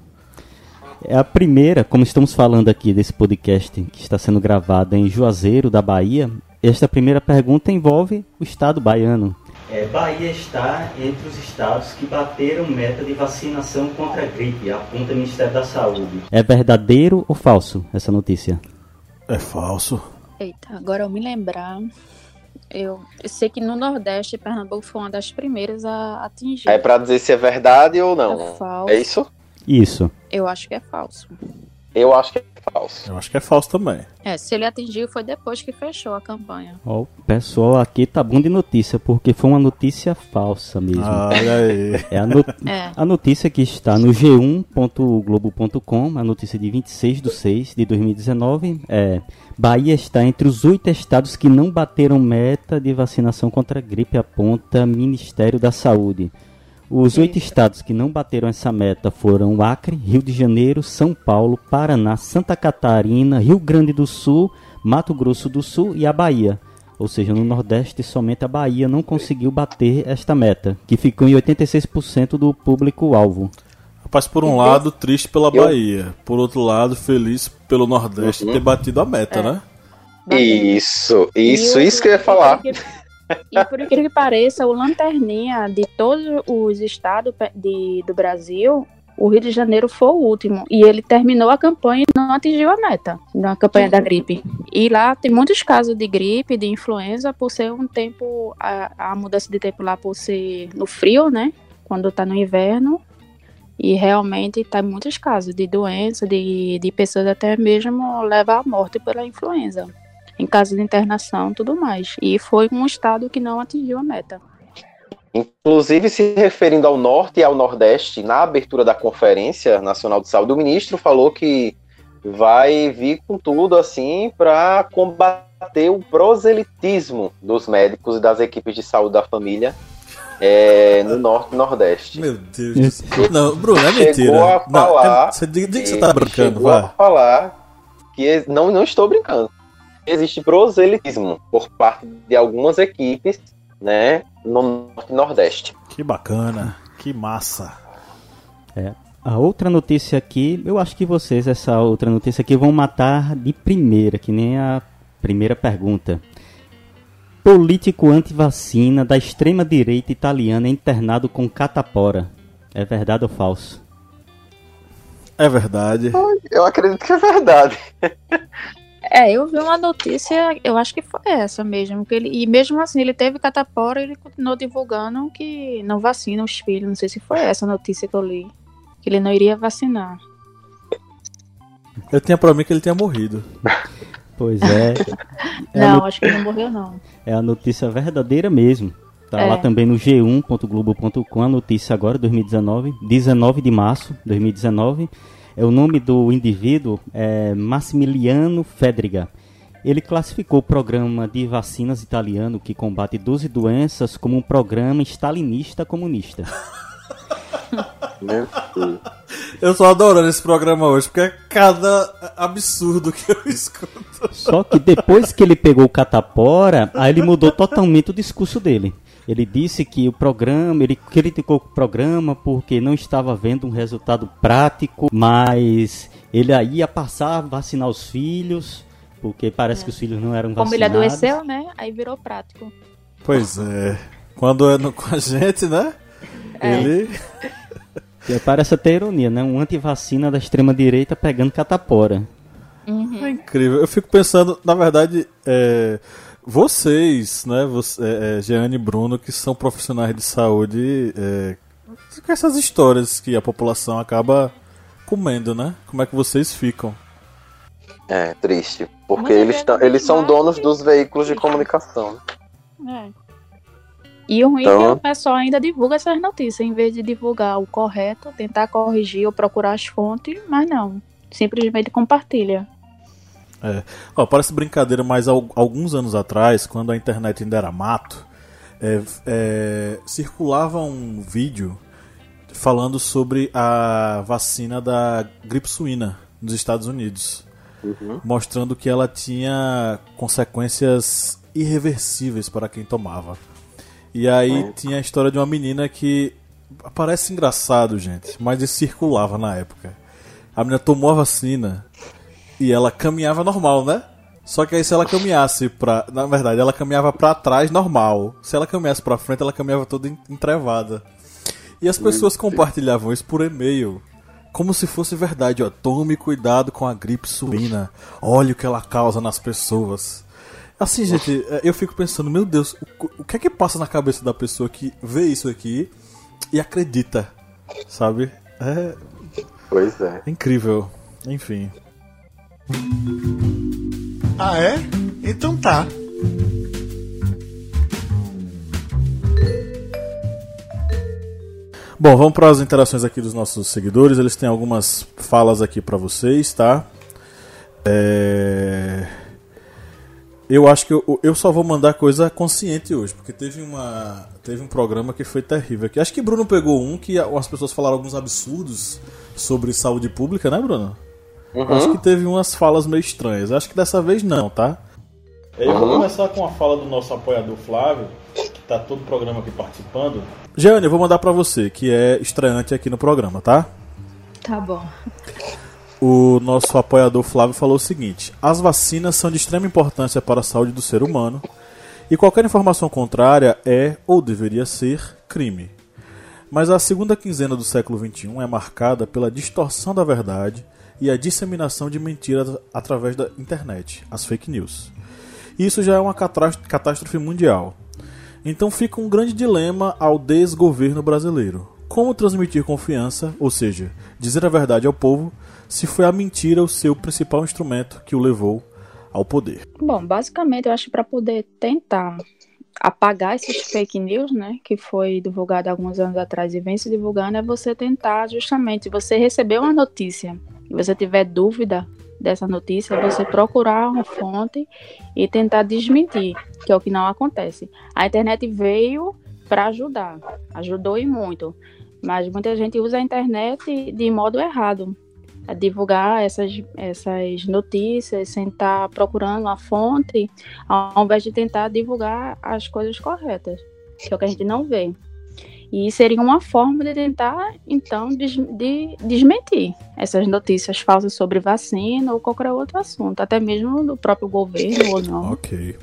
É a primeira, como estamos falando aqui desse podcast que está sendo gravado em Juazeiro, da Bahia, esta primeira pergunta envolve o estado baiano. É, Bahia está entre os estados que bateram meta de vacinação contra a gripe, aponta o Ministério da Saúde. É verdadeiro ou falso essa notícia?
É falso.
Eita, agora eu me lembrar. Eu, eu sei que no Nordeste, Pernambuco foi uma das primeiras a atingir.
É para dizer se é verdade ou não. É, falso. é isso?
Isso.
Eu acho que é falso.
Eu acho que é falso.
Eu acho que é falso também.
É, se ele atingiu foi depois que fechou a campanha.
Ó, o pessoal aqui tá bom de notícia, porque foi uma notícia falsa mesmo.
Olha aí.
É a, not é. a notícia que está no g1.globo.com, a notícia de 26 de 6 de 2019, é Bahia está entre os oito estados que não bateram meta de vacinação contra a gripe, aponta Ministério da Saúde. Os oito estados que não bateram essa meta foram Acre, Rio de Janeiro, São Paulo, Paraná, Santa Catarina, Rio Grande do Sul, Mato Grosso do Sul e a Bahia. Ou seja, no Nordeste, somente a Bahia não conseguiu bater esta meta, que ficou em 86% do público-alvo.
Rapaz, por um lado, triste pela Bahia. Por outro lado, feliz pelo Nordeste uhum. ter batido a meta, é. né?
Isso, isso, isso que eu ia falar.
E por incrível que pareça, o Lanterninha de todos os estados de, do Brasil, o Rio de Janeiro foi o último. E ele terminou a campanha e não atingiu a meta na campanha da gripe. E lá tem muitos casos de gripe, de influenza, por ser um tempo, a, a mudança de tempo lá por ser no frio, né? Quando tá no inverno. E realmente tá muitos casos de doença, de, de pessoas até mesmo levar à morte pela influenza em caso de internação e tudo mais. E foi um estado que não atingiu a meta.
Inclusive, se referindo ao norte e ao nordeste, na abertura da Conferência Nacional de Saúde, o ministro falou que vai vir com tudo assim para combater o proselitismo dos médicos e das equipes de saúde da família é, no norte e nordeste.
Meu Deus. Não, Bruno, é mentira.
Chegou a falar.
Não, você diga que você tá brincando,
chegou a falar que não, não estou brincando existe proselitismo por parte de algumas equipes, né, no Norte e Nordeste.
Que bacana, que massa.
É. A outra notícia aqui, eu acho que vocês, essa outra notícia aqui, vão matar de primeira, que nem a Primeira pergunta. Político anti-vacina da extrema-direita italiana é internado com catapora. É verdade ou falso?
É verdade.
Eu acredito que é verdade.
É, eu vi uma notícia, eu acho que foi essa mesmo. Que ele, e mesmo assim, ele teve catapora e ele continuou divulgando que não vacina os filhos. Não sei se foi essa notícia que eu li. Que ele não iria vacinar.
Eu tinha pra mim que ele tinha morrido.
Pois é. é
não,
no...
acho que ele não morreu, não.
É a notícia verdadeira mesmo. Tá
É.
lá também no g1.globo.com, a notícia agora, 2019, 19 de março de 2019. É o nome do indivíduo é Massimiliano Fedriga. Ele classificou o programa de vacinas italiano que combate 12 doenças como um programa stalinista comunista.
Eu tô adorando esse programa hoje, porque é cada absurdo que eu escuto.
Só que depois que ele pegou o catapora, aí ele mudou totalmente o discurso dele. Ele disse que o programa, ele criticou o programa porque não estava vendo um resultado prático, mas ele aí ia passar a vacinar os filhos, porque parece que os filhos não eram
Como ele
vacinados.
adoeceu, né? Aí virou prático.
Pois é. Quando é no- com a gente, né?
É.
Ele.
E parece até ironia, né? Um antivacina da extrema-direita pegando catapora.
É incrível. Eu fico pensando, na verdade, é, vocês, né, você, é, é, Jeane e Bruno, que são profissionais de saúde, é, com essas histórias que a população acaba comendo, né? Como é que vocês ficam?
É, triste. Porque
Muitas
eles, tão, eles são donos
e-
dos veículos de comunicação.
É. E o ruim é
Então-
que o pessoal ainda divulga essas notícias, em vez de divulgar o correto, tentar corrigir ou procurar as fontes, mas não. Simplesmente compartilha.
Ó, parece brincadeira, mas al- alguns anos atrás, quando a internet ainda era mato, é, é, circulava um vídeo falando sobre a vacina da gripe suína nos Estados Unidos,
Uhum.
mostrando que ela tinha consequências irreversíveis para quem tomava. E aí tinha a história de uma menina que parece engraçado, gente, mas isso circulava na época. A menina tomou a vacina e ela caminhava normal, né? Só que aí se ela caminhasse pra. Na verdade, ela caminhava pra trás normal. Se ela caminhasse pra frente, ela caminhava toda en- entrevada. E as pessoas compartilhavam isso por e-mail. Como se fosse verdade, ó. Tome cuidado com a gripe suína. Olha o que ela causa nas pessoas. Assim, gente, é, eu fico pensando, meu Deus, o que é que passa na cabeça da pessoa que vê isso aqui e acredita? Sabe? É
Pois é.
incrível. Enfim.
Ah, é? Então tá.
Bom, vamos para as interações aqui dos nossos seguidores. Eles têm algumas falas aqui para vocês, tá? É... Eu acho que eu, eu só vou mandar coisa consciente hoje, porque teve uma teve um programa que foi terrível aqui. Acho que Bruno pegou um que as pessoas falaram alguns absurdos sobre saúde pública, né, Bruno? Acho que teve umas falas meio estranhas. Acho que dessa vez não, tá? Eu vou começar com a fala do nosso apoiador Flávio, que tá todo o programa aqui participando. Jeane, eu vou mandar pra você, que é estreante aqui no programa, tá?
Tá bom.
O nosso apoiador Flávio falou o seguinte: as vacinas são de extrema importância para a saúde do ser humano e qualquer informação contrária é, ou deveria ser, crime. Mas a segunda quinzena do século XXI é marcada pela distorção da verdade e a disseminação de mentiras através da internet, as fake news. Isso já é uma catástrofe mundial. Então fica um grande dilema ao desgoverno brasileiro. Como transmitir confiança, ou seja, dizer a verdade ao povo, se foi a mentira o seu principal instrumento que o levou ao poder?
Bom, basicamente eu acho para poder tentar apagar esses fake news, né, que foi divulgado alguns anos atrás e vem se divulgando, é você tentar justamente, você receber uma notícia você tiver dúvida dessa notícia, você procurar uma fonte e tentar desmentir, que é o que não acontece. A internet veio para ajudar, ajudou e muito, mas muita gente usa a internet de modo errado a divulgar essas, essas notícias sem estar procurando uma fonte, ao invés de tentar divulgar as coisas corretas, que é o que a gente não vê. E seria uma forma de tentar, então, des de desmentir essas notícias falsas sobre vacina ou qualquer outro assunto, até mesmo do próprio governo ou não.
Ok.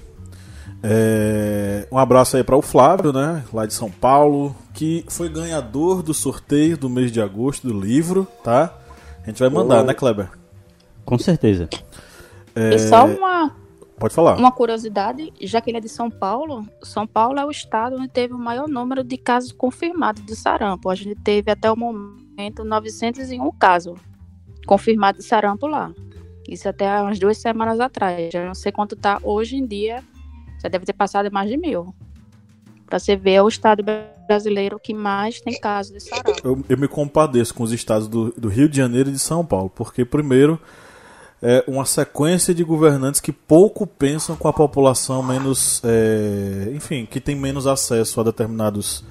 É, um abraço aí para o Flávio, né, lá de São Paulo, que foi ganhador do sorteio do mês de agosto do livro, tá? A gente vai mandar, oh. né, Kleber?
Com certeza.
É... E só uma
Pode falar.
Uma curiosidade, já que ele é de São Paulo, São Paulo é o estado onde teve o maior número de casos confirmados de sarampo. A gente teve até o momento 901 casos confirmados de sarampo lá. Isso até umas duas semanas atrás. Já não sei quanto está hoje em dia. Já deve ter passado mais de mil. Para você ver, é o estado brasileiro que mais tem casos de sarampo.
Eu, eu me compadeço com os estados do, do Rio de Janeiro e de São Paulo, porque primeiro é uma sequência de governantes que pouco pensam com a população menos, é, enfim, que tem menos acesso a determinados,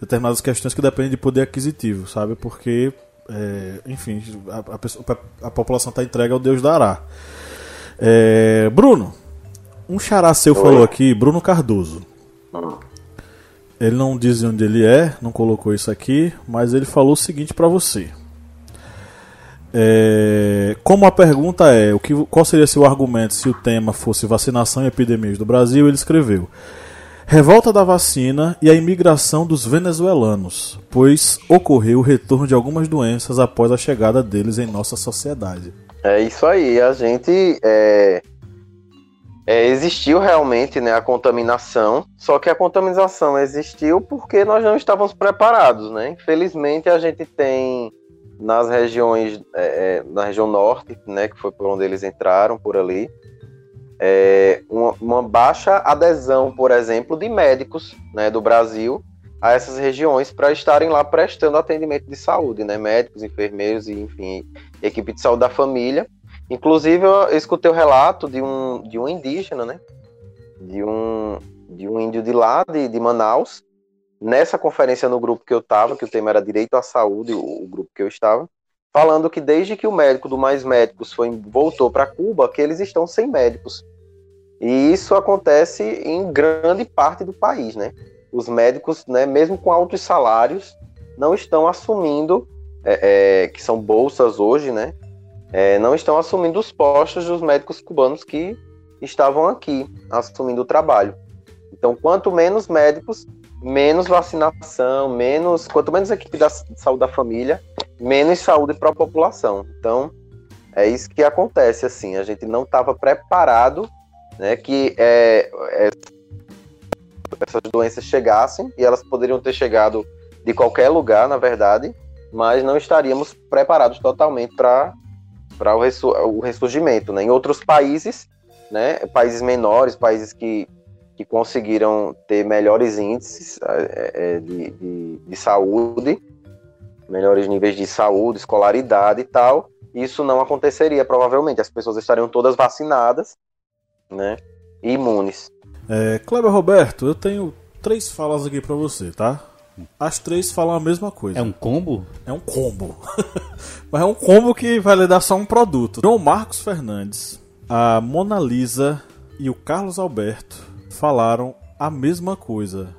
determinadas questões que dependem de poder aquisitivo, sabe? Porque, é, enfim, a, a, a população está entregue ao Deus dará. É, Bruno, um xará seu Oi. falou aqui, Bruno Cardoso. Ele não diz onde ele é, não colocou isso aqui, mas ele falou o seguinte para você. É, como a pergunta é o que, qual seria seu argumento se o tema fosse vacinação e epidemias do Brasil, ele escreveu: Revolta da vacina e a imigração dos venezuelanos, pois ocorreu o retorno de algumas doenças após a chegada deles em nossa sociedade.
É isso aí, a gente é, é, existiu realmente né, a contaminação, só que a contaminação existiu porque nós não estávamos preparados, né? Infelizmente a gente tem nas regiões, é, é, na região norte, né, que foi por onde eles entraram, por ali, é, uma, uma, baixa adesão, por exemplo, de médicos né, do Brasil a essas regiões para estarem lá prestando atendimento de saúde, né, médicos, enfermeiros e, enfim, equipe de saúde da família. Inclusive, eu escutei o relato de um, de um indígena, né, de um, de um índio de lá, de, de Manaus, nessa conferência no grupo que eu estava, que o tema era direito à saúde, o, o, grupo que eu estava, falando que desde que o médico do Mais Médicos foi, voltou para Cuba, que eles estão sem médicos. E isso acontece em grande parte do país, né? Os médicos, né, mesmo com altos salários, não estão assumindo, é, é, que são bolsas hoje, né? É, não estão assumindo os postos dos médicos cubanos que estavam aqui, assumindo o trabalho. Então, quanto menos médicos, menos vacinação, menos quanto menos equipe da saúde da família, menos saúde para a população. Então, é isso que acontece assim. A gente não estava preparado, né, que é, é, essas doenças chegassem e elas poderiam ter chegado de qualquer lugar, na verdade, mas não estaríamos preparados totalmente para para o, ressurgimento, né? Em outros países, né, países menores, países que que conseguiram ter melhores índices é, é, de, de, de, saúde, melhores níveis de saúde, escolaridade e tal. Isso não aconteceria, provavelmente. As pessoas estariam todas vacinadas, né? E imunes.
É, Kleber Roberto, eu tenho três falas aqui para você, tá? As três falam a mesma coisa.
É um combo?
É um combo. Mas é um combo que vai lhe dar só um produto. João Marcos Fernandes, a Mona Lisa e o Carlos Alberto falaram a mesma coisa.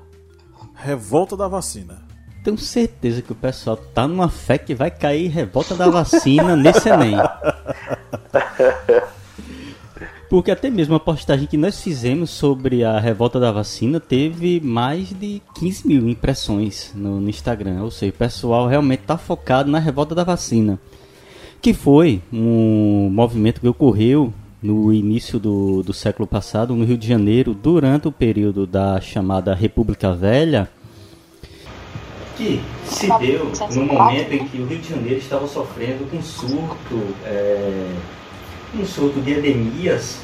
Revolta da vacina.
Tenho certeza que o pessoal tá numa fé que vai cair revolta da vacina nesse Enem. Porque até mesmo a postagem que nós fizemos sobre a revolta da vacina teve mais de 15 mil impressões no, no Instagram. Ou seja, o pessoal realmente está focado na revolta da vacina. Que foi um movimento que ocorreu no início do, do século passado, no Rio de Janeiro, durante o período da chamada República Velha, que se deu no momento em que o Rio de Janeiro estava sofrendo um surto, é, um surto de epidemias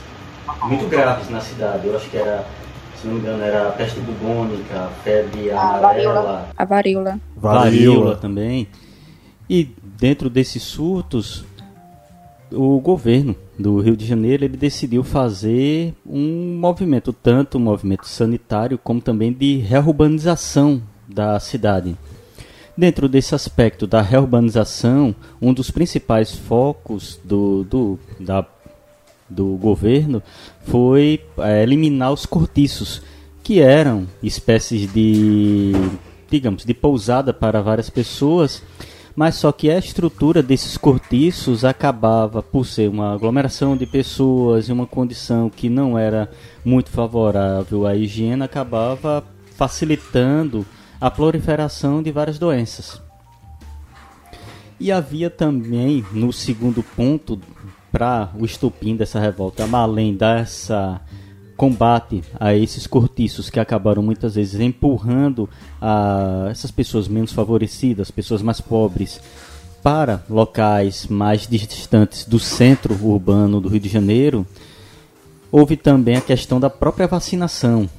muito graves na cidade. Eu acho que era, se não me engano, era a peste bubônica, a febre amarela,
a varíola.
varíola também. E dentro desses surtos, o governo do Rio de Janeiro ele decidiu fazer um movimento, tanto um movimento sanitário como também de reurbanização da cidade. Dentro desse aspecto da reurbanização, um dos principais focos do, do, da, do governo foi é, eliminar os cortiços, que eram espécies de digamos, de pousada para várias pessoas, mas só que a estrutura desses cortiços acabava por ser uma aglomeração de pessoas em uma condição que não era muito favorável à higiene, acabava facilitando a proliferação de várias doenças. E havia também, no segundo ponto, para o estupim dessa revolta, além dessa combate a esses cortiços que acabaram muitas vezes empurrando a essas pessoas menos favorecidas, pessoas mais pobres, para locais mais distantes do centro urbano do Rio de Janeiro, houve também a questão da própria vacinação.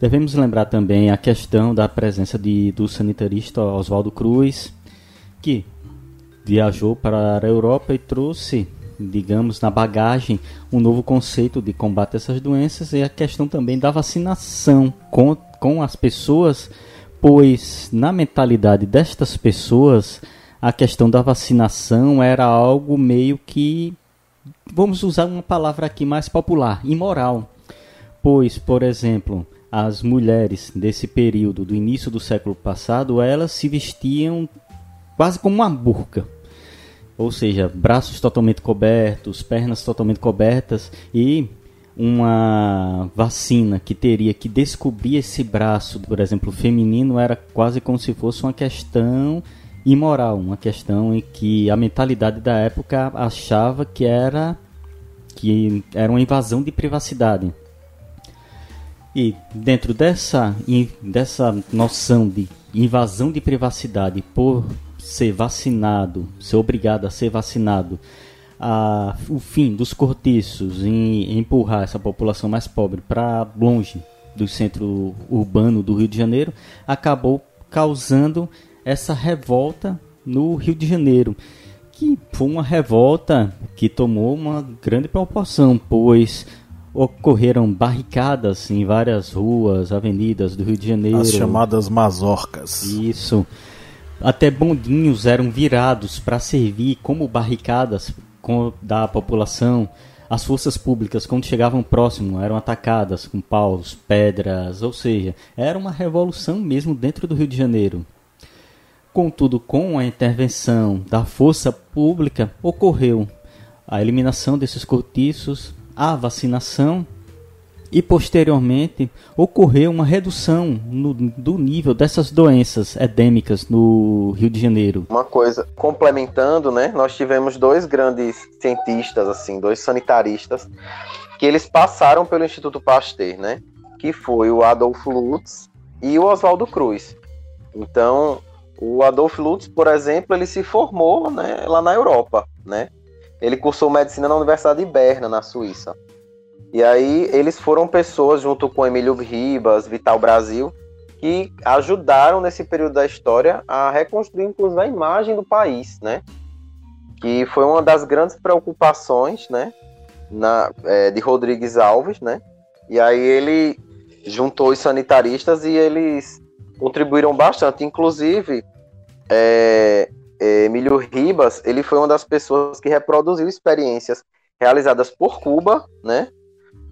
Devemos lembrar também a questão da presença de, do sanitarista Oswaldo Cruz, que viajou para a Europa e trouxe digamos, na bagagem um novo conceito de combate a essas doenças e a questão também da vacinação com, com as pessoas, pois na mentalidade destas pessoas a questão da vacinação era algo meio que, vamos usar uma palavra aqui mais popular, imoral. Pois, por exemplo, as mulheres desse período, do início do século passado, elas se vestiam quase como uma burca ou seja, braços totalmente cobertos, pernas totalmente cobertas e uma vacina que teria que descobrir esse braço, por exemplo, feminino, era quase como se fosse uma questão imoral, uma questão em que a mentalidade da época achava que era que era uma invasão de privacidade. E dentro dessa dessa noção de invasão de privacidade por ser vacinado, ser obrigado a ser vacinado, a, o fim dos cortiços em, empurrar essa população mais pobre para longe do centro urbano do Rio de Janeiro, acabou causando essa revolta no Rio de Janeiro, que foi uma revolta que tomou uma grande proporção, pois ocorreram barricadas em várias ruas, avenidas do Rio de Janeiro.
As chamadas mazorcas.
Isso. Até bondinhos eram virados para servir como barricadas da população. As forças públicas, quando chegavam próximo, eram atacadas com paus, pedras, ou seja, era uma revolução mesmo dentro do Rio de Janeiro. Contudo, com a intervenção da força pública, ocorreu a eliminação desses cortiços, a vacinação e posteriormente ocorreu uma redução no, do nível dessas doenças endêmicas no Rio de Janeiro.
Uma coisa, complementando, né, nós tivemos dois grandes cientistas, assim, dois sanitaristas, que eles passaram pelo Instituto Pasteur, né, que foi o Adolfo Lutz e o Oswaldo Cruz. Então, o Adolfo Lutz, por exemplo, ele se formou né, lá na Europa, né? Ele cursou medicina na Universidade de Berna, na Suíça. E aí eles foram pessoas, junto com Emílio Ribas, Vital Brasil, que ajudaram nesse período da história a reconstruir, inclusive, a imagem do país, né? Que foi uma das grandes preocupações, né? Na, é, de Rodrigues Alves, né? E aí ele juntou os sanitaristas e eles contribuíram bastante. Inclusive, é, é, Emílio Ribas, ele foi uma das pessoas que reproduziu experiências realizadas por Cuba, né?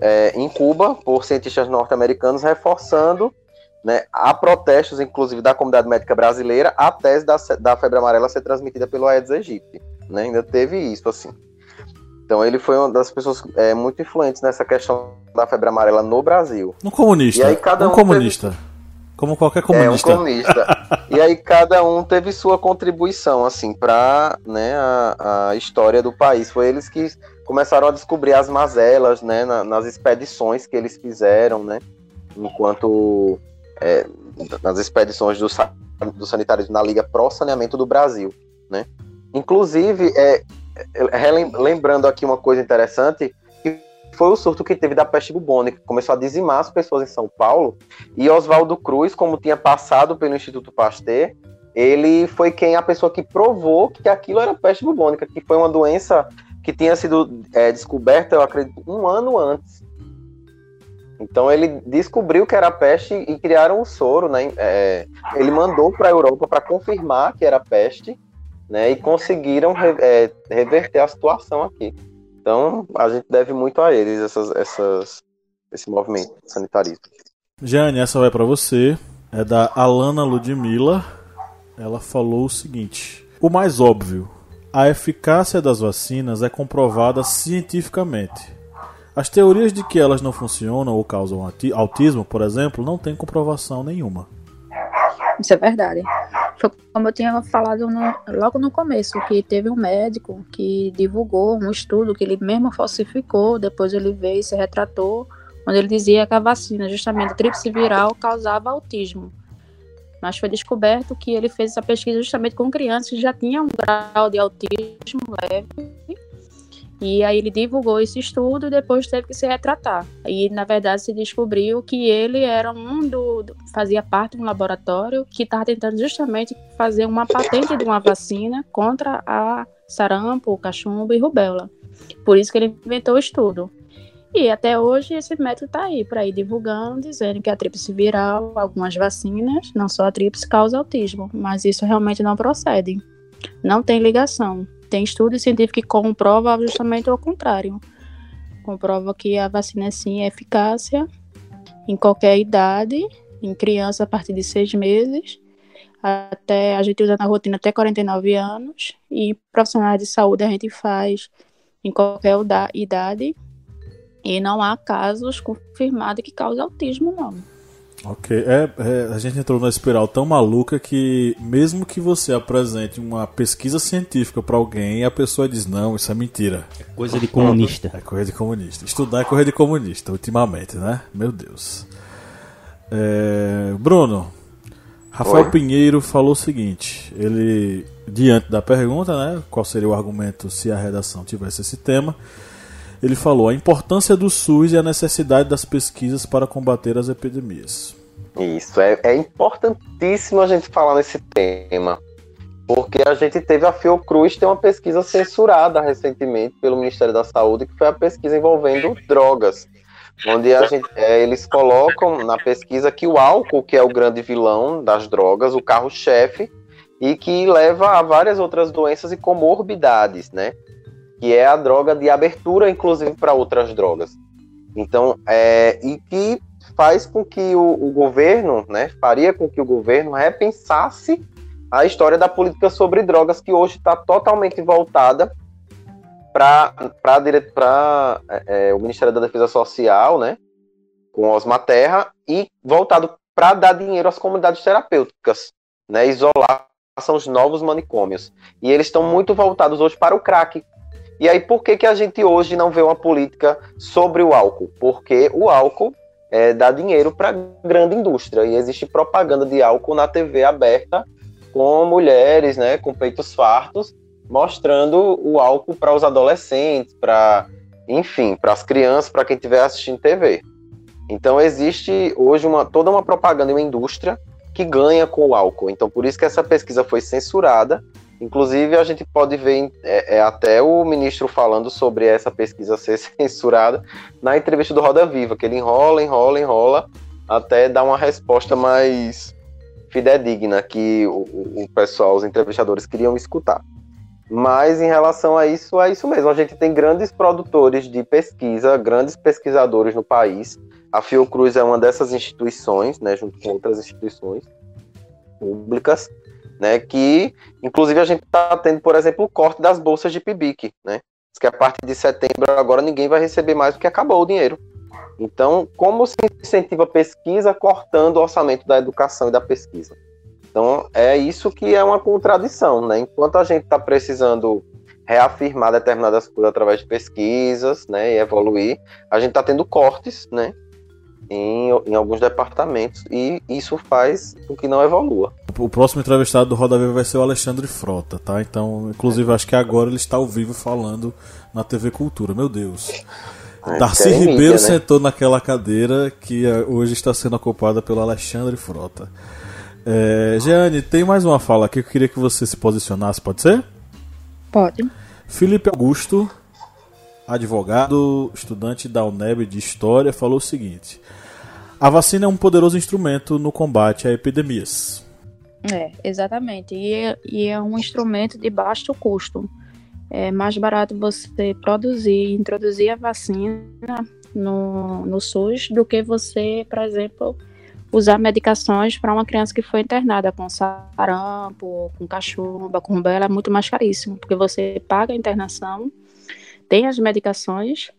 É, em Cuba por cientistas norte-americanos, reforçando né, há protestos, inclusive, da comunidade médica brasileira, a tese da, da febre amarela ser transmitida pelo Aedes aegypti. Né? Ainda teve isso, assim. Então ele foi uma das pessoas é, muito influentes nessa questão da febre amarela no Brasil.
Um comunista. E aí, cada um, um comunista. Teve... Como qualquer comunista.
É, um comunista. e aí cada um teve sua contribuição, assim, para né, a, a história do país. Foi eles que começaram a descobrir as mazelas, né, na, nas expedições que eles fizeram, né, enquanto é, nas expedições do, do sanitário na Liga Pro Saneamento do Brasil, né. Inclusive, é, é lembrando aqui uma coisa interessante, que foi o surto que teve da peste bubônica, que começou a dizimar as pessoas em São Paulo, e Oswaldo Cruz, como tinha passado pelo Instituto Pasteur, ele foi quem a pessoa que provou que aquilo era peste bubônica, que foi uma doença que tinha sido é, descoberta, eu acredito, um ano antes. Então ele descobriu que era peste e criaram um soro, né? É, ele mandou para a Europa para confirmar que era peste, né? E conseguiram é, reverter a situação aqui. Então a gente deve muito a eles essas, essas, esse movimento sanitarista.
Jane, essa vai para você. é da Alana Ludmilla. Ela falou o seguinte: O mais óbvio, a eficácia das vacinas é comprovada cientificamente. As teorias de que elas não funcionam ou causam autismo, por exemplo, não têm comprovação nenhuma.
Isso é verdade. Foi como eu tinha falado no, logo no começo, que teve um médico que divulgou um estudo que ele mesmo falsificou, depois ele veio e se retratou, onde ele dizia que a vacina, justamente a tríplice viral, causava autismo. Mas foi descoberto que ele fez essa pesquisa justamente com crianças que já tinham um grau de autismo leve e aí ele divulgou esse estudo e depois teve que se retratar. E na verdade se descobriu que ele era um do, fazia parte de um laboratório que estava tentando justamente fazer uma patente de uma vacina contra a sarampo, cachumbo e rubéola. Por isso que ele inventou o estudo. E até hoje esse método está aí, para ir divulgando, dizendo que a tríplice viral, algumas vacinas, não só a tríplice, causa autismo, mas isso realmente não procede. Não tem ligação. Tem estudo científico que comprova justamente o contrário. Comprova que a vacina sim é eficácia em qualquer idade, em criança a partir de seis meses, até a gente usa na rotina até 49 anos, e profissionais de saúde a gente faz em qualquer idade, e não há casos confirmados que causa autismo, não.
Ok, é, é, a gente entrou numa espiral tão maluca que mesmo que você apresente uma pesquisa científica para alguém, a pessoa diz não, isso é mentira.
É coisa de comunista.
É coisa de comunista. Estudar é coisa de comunista, ultimamente, né? Meu Deus. É, Bruno, Rafael Oi. Pinheiro falou o seguinte: ele, diante da pergunta, né, qual seria o argumento se a redação tivesse esse tema? Ele falou a importância do SUS e a necessidade das pesquisas para combater as epidemias.
Isso, é, é importantíssimo a gente falar nesse tema, porque a gente teve a Fiocruz ter uma pesquisa censurada recentemente pelo Ministério da Saúde, que foi a pesquisa envolvendo drogas, onde gente, é, eles colocam na pesquisa que o álcool, que é o grande vilão das drogas, o carro-chefe, e que leva a várias outras doenças e comorbidades, né? Que é a droga de abertura, inclusive, para outras drogas. Então, é, e que faz com que o, o, governo, né, faria com que o governo repensasse a história da política sobre drogas, que hoje está totalmente voltada para é, é, o Ministério da Defesa Social, né, com Osma Terra, e voltado para dar dinheiro às comunidades terapêuticas, né, isolar são os novos manicômios. E eles estão muito voltados hoje para o crack, e aí, por que, que a gente hoje não vê uma política sobre o álcool? Porque o álcool é, dá dinheiro para grande indústria e existe propaganda de álcool na TV aberta com mulheres, né, com peitos fartos, mostrando o álcool para os adolescentes, para, enfim, para as crianças, para quem estiver assistindo TV. Então existe hoje uma, toda uma propaganda e uma indústria que ganha com o álcool. Então por isso que essa pesquisa foi censurada Inclusive, a gente pode ver é, é, até o ministro falando sobre essa pesquisa ser censurada na entrevista do Roda Viva, que ele enrola, enrola, enrola, até dar uma resposta mais fidedigna que o, o pessoal, os entrevistadores queriam escutar. Mas em relação a isso, é isso mesmo. A gente tem grandes produtores de pesquisa, grandes pesquisadores no país. A Fiocruz é uma dessas instituições, né, junto com outras instituições públicas né? Que, inclusive, a gente está tendo, por exemplo, o corte das bolsas de PIBIC, né? Que a partir de setembro agora ninguém vai receber mais porque acabou o dinheiro. Então, como se incentiva a pesquisa cortando o orçamento da educação e da pesquisa? Então, é isso que é uma contradição, né? Enquanto a gente está precisando reafirmar determinadas coisas através de pesquisas, né, e evoluir, a gente está tendo cortes, né, em, em alguns departamentos e isso faz com que não evolua.
O próximo entrevistado do Roda Viva vai ser o Alexandre Frota, tá? Então, inclusive, acho que agora ele está ao vivo falando na TV Cultura. Meu Deus. É, Darcy Ribeiro mídia, né? sentou naquela cadeira que eh, hoje está sendo ocupada pelo Alexandre Frota. É, Jeane, tem mais uma fala aqui que eu queria que você se posicionasse, pode ser?
Pode.
Felipe Augusto, advogado, estudante da UNEB de História, falou o seguinte: a vacina é um poderoso instrumento no combate a epidemias.
É, exatamente. E é, e é um instrumento de baixo custo. É mais barato você produzir introduzir a vacina no, no SUS do que você, por exemplo, usar medicações para uma criança que foi internada com sarampo, com cachumba, com rubéola, é muito mais caríssimo, porque você paga a internação, tem as medicações,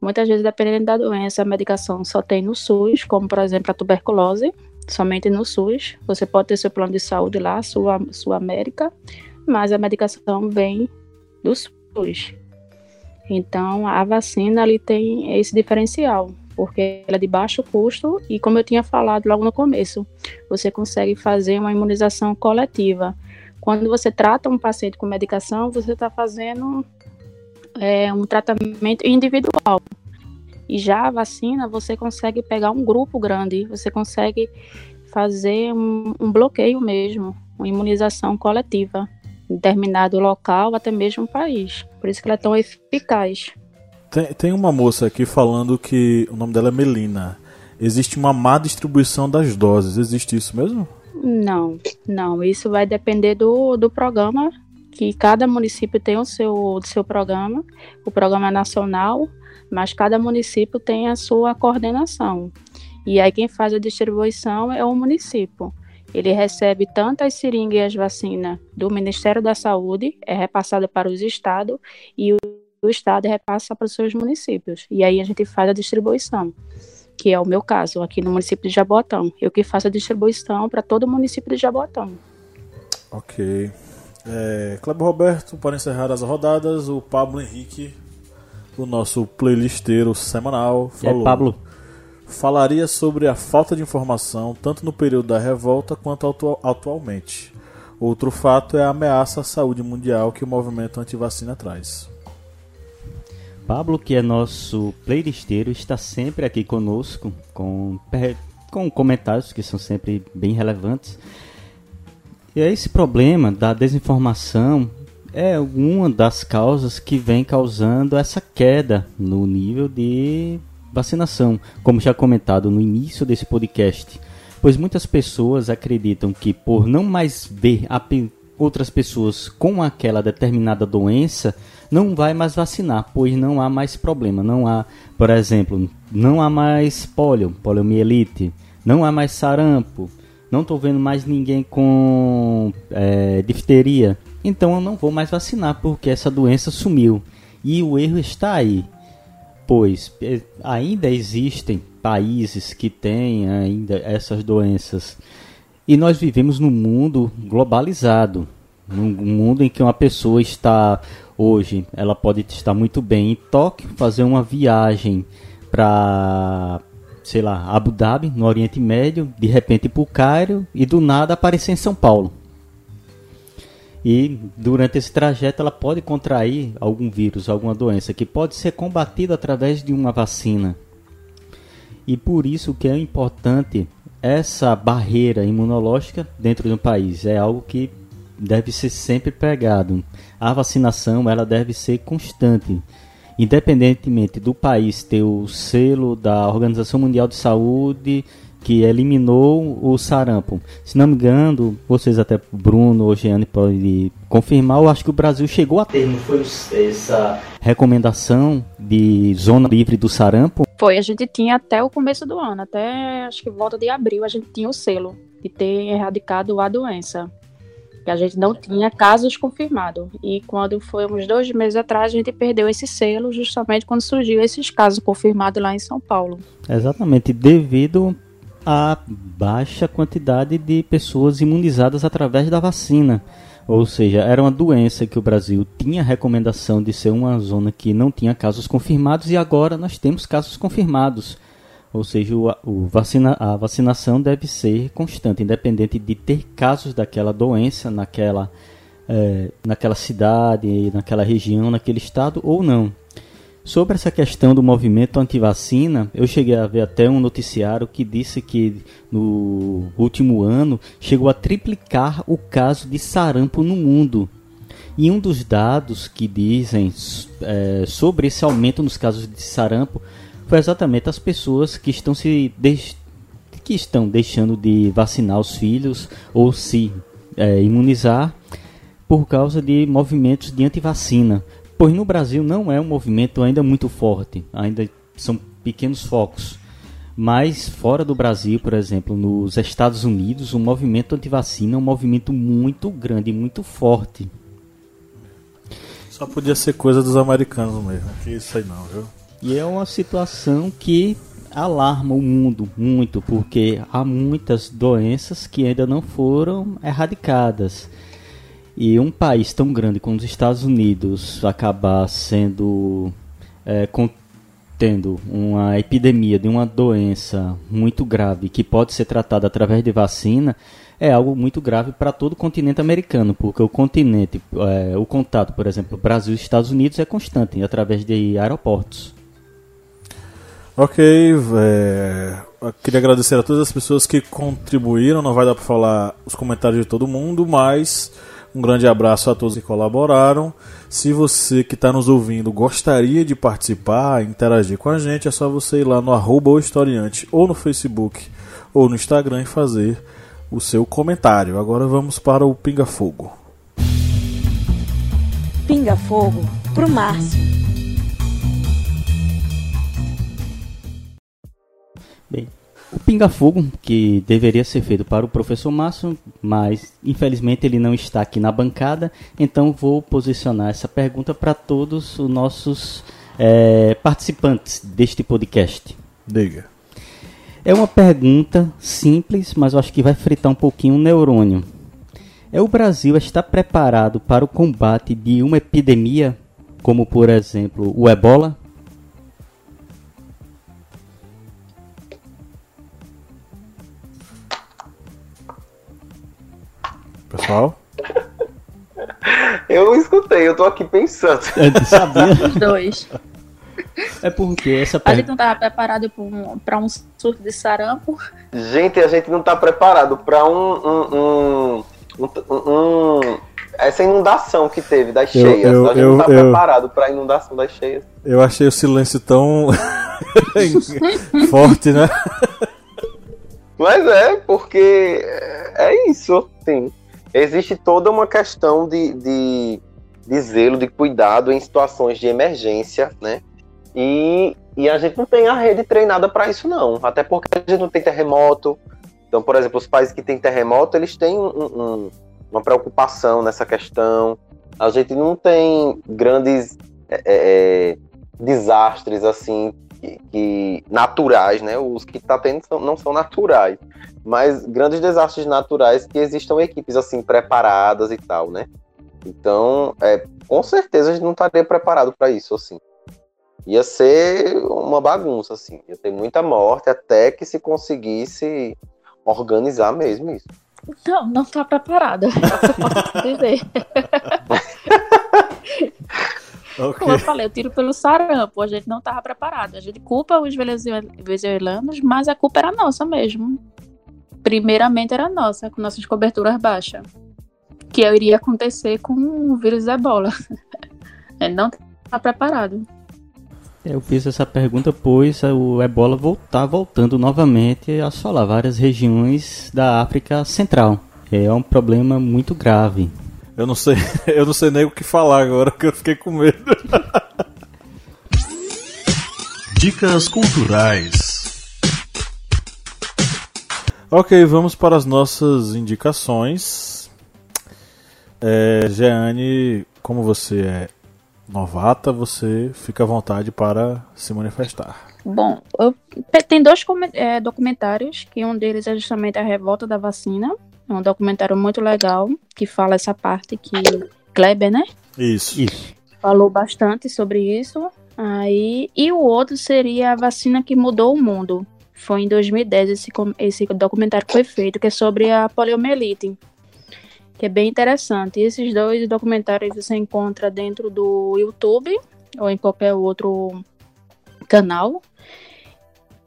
muitas vezes, dependendo da doença, a medicação só tem no SUS, como, por exemplo, a tuberculose, somente no SUS. Você pode ter seu plano de saúde lá, sua, sua América, mas a medicação vem do SUS. Então, a vacina ali tem esse diferencial porque ela é de baixo custo e, como eu tinha falado logo no começo, você consegue fazer uma imunização coletiva. Quando você trata um paciente com medicação, você está fazendo é, um tratamento individual. E já a vacina, você consegue pegar um grupo grande, você consegue fazer um, um bloqueio mesmo, uma imunização coletiva em determinado local, até mesmo um país. Por isso que ela é tão eficaz.
Tem, tem uma moça aqui falando que o nome dela é Melina. Existe uma má distribuição das doses. Existe isso mesmo?
Não, não. Isso vai depender do, do programa, que cada município tem o seu, seu programa, o programa nacional, mas cada município tem a sua coordenação. E aí quem faz a distribuição é o município. Ele recebe tanto as seringas e as vacinas do Ministério da Saúde, é repassada para os estados, e o Estado repassa para os seus municípios. E aí a gente faz a distribuição, que é o meu caso, aqui no município de Jabotão. Eu que faço a distribuição para todo o município de Jabotão.
Ok. É, Cleber Roberto, para encerrar as rodadas, o Pablo Henrique, o nosso playlisteiro semanal, falou.
É, Pablo.
Falaria sobre a falta de informação, tanto no período da revolta quanto atu atualmente. Outro fato é a ameaça à saúde mundial que o movimento anti-vacina traz.
Pablo, que é nosso playlisteiro, está sempre aqui conosco com, com comentários que são sempre bem relevantes. E esse problema da desinformação é uma das causas que vem causando essa queda no nível de vacinação, como já comentado no início desse podcast. Pois muitas pessoas acreditam que por não mais ver outras pessoas com aquela determinada doença, não vai mais vacinar, pois não há mais problema. Não há, por exemplo, não há mais polio, poliomielite, não há mais sarampo, não estou vendo mais ninguém com é, difteria. Então eu não vou mais vacinar porque essa doença sumiu. E o erro está aí, pois é, ainda existem países que têm ainda essas doenças. E nós vivemos num mundo globalizado, num mundo em que uma pessoa está hoje ela pode estar muito bem em Tóquio, fazer uma viagem para, sei lá, Abu Dhabi, no Oriente Médio, de repente para o Cairo e do nada aparecer em São Paulo. E durante esse trajeto ela pode contrair algum vírus, alguma doença que pode ser combatida através de uma vacina. E por isso que é importante essa barreira imunológica dentro de um país. É algo que deve ser sempre pregado. A vacinação ela deve ser constante, independentemente do país ter o selo da Organização Mundial de Saúde que eliminou o sarampo. Se não me engano, vocês até Bruno ou Jeane podem confirmar, eu acho que o Brasil chegou a ter, não foi essa recomendação de zona livre do sarampo?
Foi, a gente tinha até o começo do ano, até acho que volta de abril, a gente tinha o selo de ter erradicado a doença que a gente não tinha casos confirmados. E quando foi uns dois meses atrás, a gente perdeu esse selo justamente quando surgiu esses casos confirmados lá em São Paulo.
Exatamente, devido à baixa quantidade de pessoas imunizadas através da vacina. Ou seja, era uma doença que o Brasil tinha recomendação de ser uma zona que não tinha casos confirmados e agora nós temos casos confirmados. Ou seja, o, o vacina, a vacinação deve ser constante, independente de ter casos daquela doença naquela, é, naquela cidade, naquela região, naquele estado ou não. Sobre essa questão do movimento anti-vacina, eu cheguei a ver até um noticiário que disse que no último ano chegou a triplicar o caso de sarampo no mundo. E um dos dados que dizem é, sobre esse aumento nos casos de sarampo foi exatamente as pessoas que estão se que estão deixando de vacinar os filhos ou se é, imunizar por causa de movimentos de antivacina. Pois no Brasil não é um movimento ainda muito forte, ainda são pequenos focos. Mas fora do Brasil, por exemplo, nos Estados Unidos, o movimento antivacina é um movimento muito grande, muito forte.
Só podia ser coisa dos americanos mesmo. Que isso aí não, viu?
E é uma situação que alarma o mundo muito, porque há muitas doenças que ainda não foram erradicadas. E um país tão grande como os Estados Unidos acabar sendo é, tendo uma epidemia de uma doença muito grave que pode ser tratada através de vacina é algo muito grave para todo o continente americano, porque o continente, é, o contato, por exemplo, Brasil e Estados Unidos é constante através de aeroportos.
Ok, é, queria agradecer a todas as pessoas que contribuíram. Não vai dar para falar os comentários de todo mundo, mas um grande abraço a todos que colaboraram. Se você que está nos ouvindo gostaria de participar, interagir com a gente, é só você ir lá no arroba historiante ou no Facebook ou no Instagram e fazer o seu comentário. Agora vamos para o Pinga Fogo.
Pinga Fogo pro Márcio.
O pinga-fogo, que deveria ser feito para o professor Márcio, mas infelizmente ele não está aqui na bancada, então vou posicionar essa pergunta para todos os nossos é, participantes deste podcast.
Diga.
É uma pergunta simples, mas eu acho que vai fritar um pouquinho o neurônio. É o Brasil está preparado para o combate de uma epidemia, como por exemplo o ebola?
Pessoal?
Eu escutei, eu tô aqui pensando.
Eu sabia.
Os dois.
É porque essa
A gente
pergunta.
não tava preparado pra um, pra um surto de sarampo.
Gente, a gente não tá preparado pra um. um, um, um- um- essa inundação que teve das
Eu-
cheias.
eu-
a gente
eu-
não tá
eu-
preparado pra inundação das cheias.
Eu achei o silêncio tão forte, né?
Mas é, porque é isso, sim. Existe toda uma questão de, de, de zelo, de cuidado em situações de emergência, né? E, e a gente não tem a rede treinada para isso, não. Até porque a gente não tem terremoto. Então, por exemplo, os países que têm terremoto, eles têm um- um- uma preocupação nessa questão. A gente não tem grandes é, é, desastres, assim, que, que- naturais, né? Os que está tendo são- não são naturais mas grandes desastres naturais que existam equipes assim preparadas e tal, né? Então, é, com certeza a gente não estaria preparado para isso assim. Ia ser uma bagunça assim, ia ter muita morte até que se conseguisse organizar mesmo isso.
Não, não tá preparada. Eu posso dizer.
Ok.
Como eu falei, eu tiro pelo sarampo. A gente não tava preparado. A gente culpa os venezuel- venezuelanos, mas a culpa era nossa mesmo. Primeiramente era nossa, com nossas coberturas baixas. Que iria acontecer com o vírus da ebola. A gente não tá preparado.
Eu fiz essa pergunta pois o ebola está voltando novamente a assolar várias regiões da África Central. É um problema muito grave.
Eu não sei, eu não sei nem o que falar agora, que eu fiquei com medo.
Dicas culturais.
Ok, vamos para as nossas indicações. É, Jeane, como você é novata, você fica à vontade para se manifestar.
Bom, eu- tem dois é, documentários, que um deles é justamente a revolta da vacina. É um documentário muito legal, que fala essa parte que Kleber, né?
Isso.
Isso.
falou bastante sobre isso. Aí, e o outro seria a vacina que mudou o mundo. Foi em 2010 esse, esse documentário que foi feito, que é sobre a poliomielite. Que é bem interessante. E esses dois documentários você encontra dentro do YouTube ou em qualquer outro canal.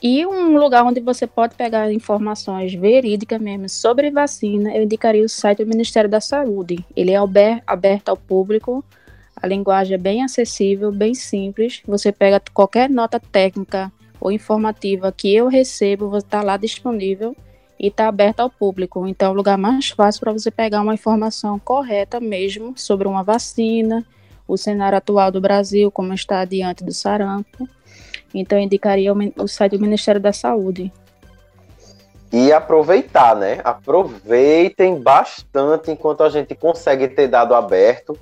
E um lugar onde você pode pegar informações verídicas mesmo sobre vacina, eu indicaria o site do Ministério da Saúde. Ele é aber- aberto ao público. A linguagem é bem acessível, bem simples. Você pega qualquer nota técnica ou informativa que eu recebo, está lá disponível e está aberto ao público. Então, é o lugar mais fácil para você pegar uma informação correta mesmo sobre uma vacina, o cenário atual do Brasil, como está diante do sarampo. Então, eu indicaria o, site do Ministério da Saúde.
E aproveitar, né? Aproveitem bastante enquanto a gente consegue ter dado aberto,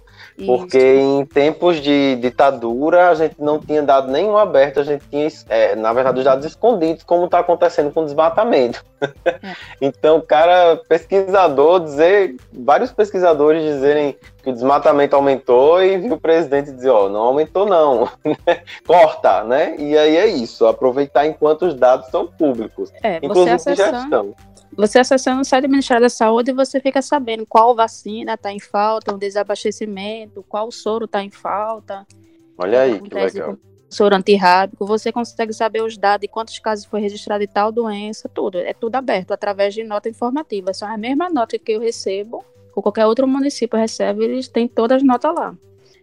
porque em tempos de ditadura a gente não tinha dado nenhum aberto, a gente tinha, é, na verdade, os dados escondidos, como está acontecendo com o desmatamento. então, cara, pesquisador dizer, vários pesquisadores dizerem que o desmatamento aumentou e viu o presidente dizer, ó, não aumentou não, corta, né? E aí é isso, aproveitar enquanto os dados são públicos,
É,
inclusive
acessando,
gestão.
você acessando o site do Ministério da Saúde, você fica sabendo qual vacina está em falta, o desabastecimento, qual soro está em falta.
Olha aí, que legal.
Soro antirrábico, você consegue saber os dados de quantos casos foi registrado de tal doença, tudo. É tudo aberto através de nota informativa. São a mesma nota que eu recebo, ou qualquer outro município recebe, eles têm todas as notas lá.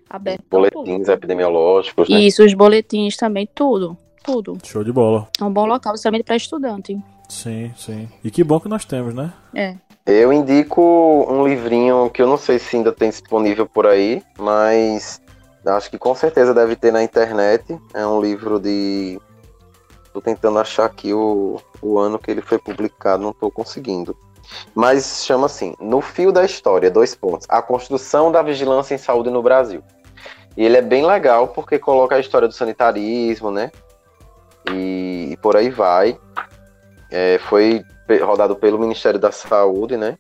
Aberto
Boletins epidemiológicos, né?
Isso, os boletins também, tudo. Tudo.
Show de bola.
É um bom local, principalmente para estudante.
Sim, sim. E que bom que nós temos, né?
É.
Eu indico um livrinho que eu não sei se ainda tem disponível por aí, mas acho que com certeza deve ter na internet. É um livro de. Tô tentando achar aqui o, o ano que ele foi publicado, não tô conseguindo. Mas chama assim: No Fio da História, dois pontos. A construção da vigilância em saúde no Brasil. E ele é bem legal porque coloca a história do sanitarismo, né? E, e por aí vai. É, foi rodado pelo Ministério da Saúde, né?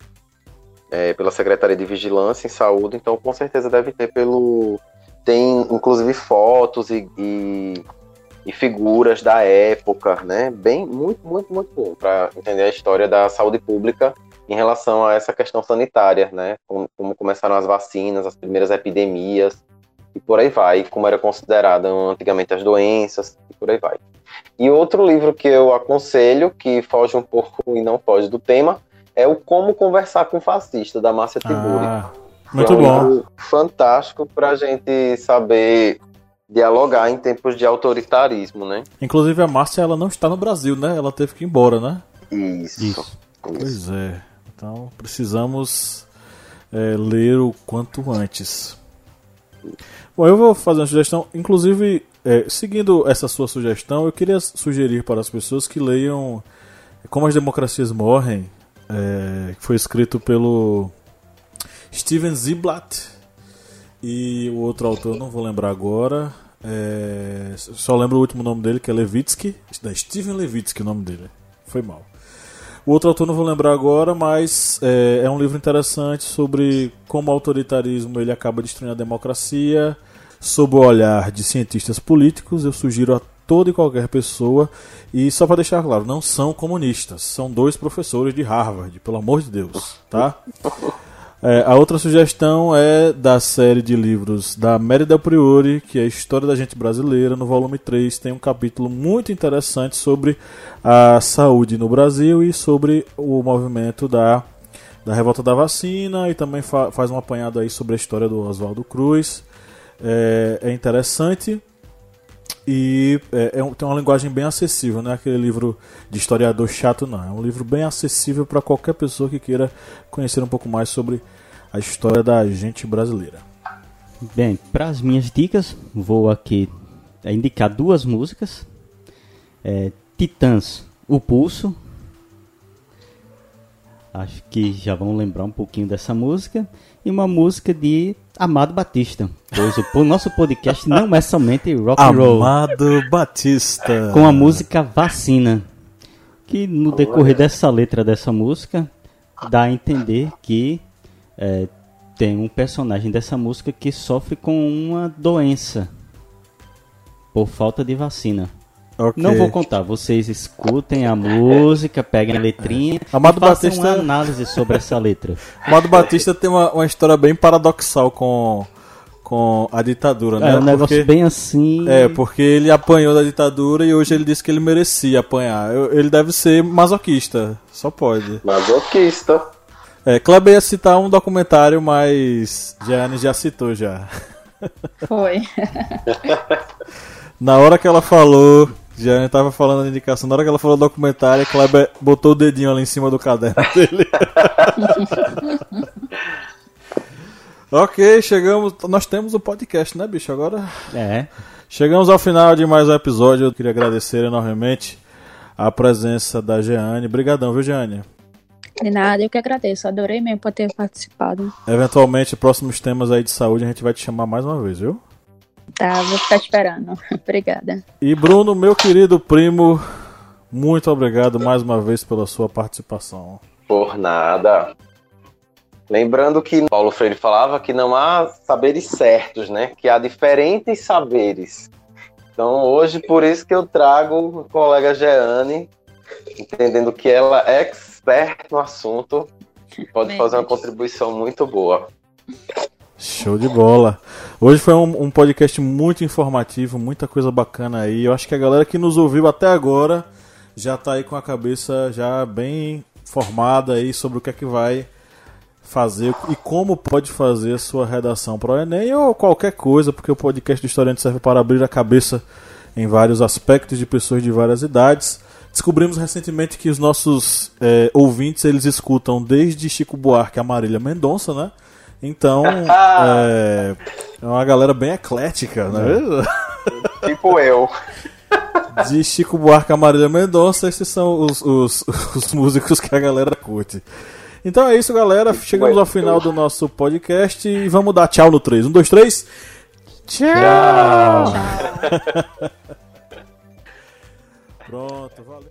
É, pela Secretaria de Vigilância em Saúde, então com certeza deve ter pelo. Tem inclusive fotos e, e, e figuras da época, né? Bem, muito, muito, muito bom para entender a história da saúde pública em relação a essa questão sanitária, né? Como, como começaram as vacinas, as primeiras epidemias e por aí vai, como era considerada antigamente as doenças e por aí vai. E outro livro que eu aconselho, que foge um pouco e não foge do tema, é o Como Conversar com o Fascista, da Márcia Tiburi.
Ah, muito
é um
bom.
livro fantástico para a gente saber dialogar em tempos de autoritarismo, né?
Inclusive a Márcia ela não está no Brasil, né? Ela teve que ir embora, né?
Isso.
Isso.
Pois é. Então precisamos é, ler o quanto antes. Bom, eu vou fazer uma sugestão. Inclusive, é, seguindo essa sua sugestão, eu queria sugerir para as pessoas que leiam Como as Democracias Morrem, é, que foi escrito pelo Steven Ziblatt e o outro autor, não vou lembrar agora. é, só lembro o último nome dele, que é Levitsky. Da Steven Levitsky, o nome dele. Foi mal. O outro autor não vou lembrar agora, mas é, é um livro interessante sobre como o autoritarismo ele acaba destruindo a democracia, sob o olhar de cientistas políticos. Eu sugiro a toda e qualquer pessoa, e só para deixar claro, não são comunistas, são dois professores de Harvard, pelo amor de Deus, tá? É, a outra sugestão é da série de livros da Mary Del Priori, que é a História da Gente Brasileira, no volume 3. Tem um capítulo muito interessante sobre a saúde no Brasil e sobre o movimento da, da revolta da vacina. E também fa faz um apanhado aí sobre a história do Oswaldo Cruz. É, é interessante e é, é um- tem uma linguagem bem acessível, não é aquele livro de historiador chato, não. É um livro bem acessível para qualquer pessoa que queira conhecer um pouco mais sobre a história da gente brasileira.
Bem, para as minhas dicas, vou aqui é, indicar duas músicas. É, Titãs, O Pulso. Acho que já vão lembrar um pouquinho dessa música. E uma música de Amado Batista. Pois o nosso podcast não é somente rock and roll.
Amado Batista.
Com a música Vacina. Que no decorrer dessa letra dessa música dá a entender que é, tem um personagem dessa música que sofre com uma doença por falta de vacina.
Ok.
Não vou contar, vocês escutem a música, peguem a letrinha
Amado
e façam
Batista-
uma análise sobre essa letra.
Amado Batista tem uma, uma história bem paradoxal com, com a ditadura, né?
É um negócio
Porque-
bem assim.
É, porque ele apanhou da ditadura e hoje ele disse que ele merecia apanhar. Eu- Ele deve ser masoquista, só pode.
Masoquista.
É, Kleber ia citar um documentário, mas Jeane já citou já.
Foi.
Na hora que ela falou, Jeane tava falando a indicação, na hora que ela falou documentário, Kleber botou o dedinho ali em cima do caderno dele. Ok, chegamos. Nós temos o podcast, né, bicho? Agora.
É.
Chegamos ao final de mais um episódio. Eu queria agradecer enormemente a presença da Jeane. Obrigadão, viu, Jeane?
De nada, eu que agradeço. Adorei mesmo por ter participado.
Eventualmente, próximos temas aí de saúde, a gente vai te chamar mais uma vez, viu?
Tá, vou ficar esperando. Obrigada.
E Bruno, meu querido primo, muito obrigado mais uma vez pela sua participação.
Por nada. Lembrando que Paulo Freire falava que não há saberes certos, né? Que há diferentes saberes. Então, hoje, por isso que eu trago a colega Jeane, entendendo que ela é expert no assunto, pode fazer uma contribuição muito boa.
Show de bola. Hoje foi um, um, podcast muito informativo, muita coisa bacana aí. Eu acho que a galera que nos ouviu até agora já tá aí com a cabeça já bem formada aí sobre o que é que vai fazer e como pode fazer a sua redação para o Enem ou qualquer coisa, porque o podcast do Historiante serve para abrir a cabeça em vários aspectos de pessoas de várias idades. Descobrimos recentemente que os nossos é, ouvintes eles escutam desde Chico Buarque a Marília Mendonça, né? Então é, é uma galera bem eclética, né?
Tipo eu.
De Chico Buarque a Marília Mendonça, esses são os, os, os músicos que a galera curte. Então é isso, galera. Chegamos ao final do nosso podcast e vamos dar tchau no 3. 1, 2, 3. Tchau! tchau. Pronto, valeu.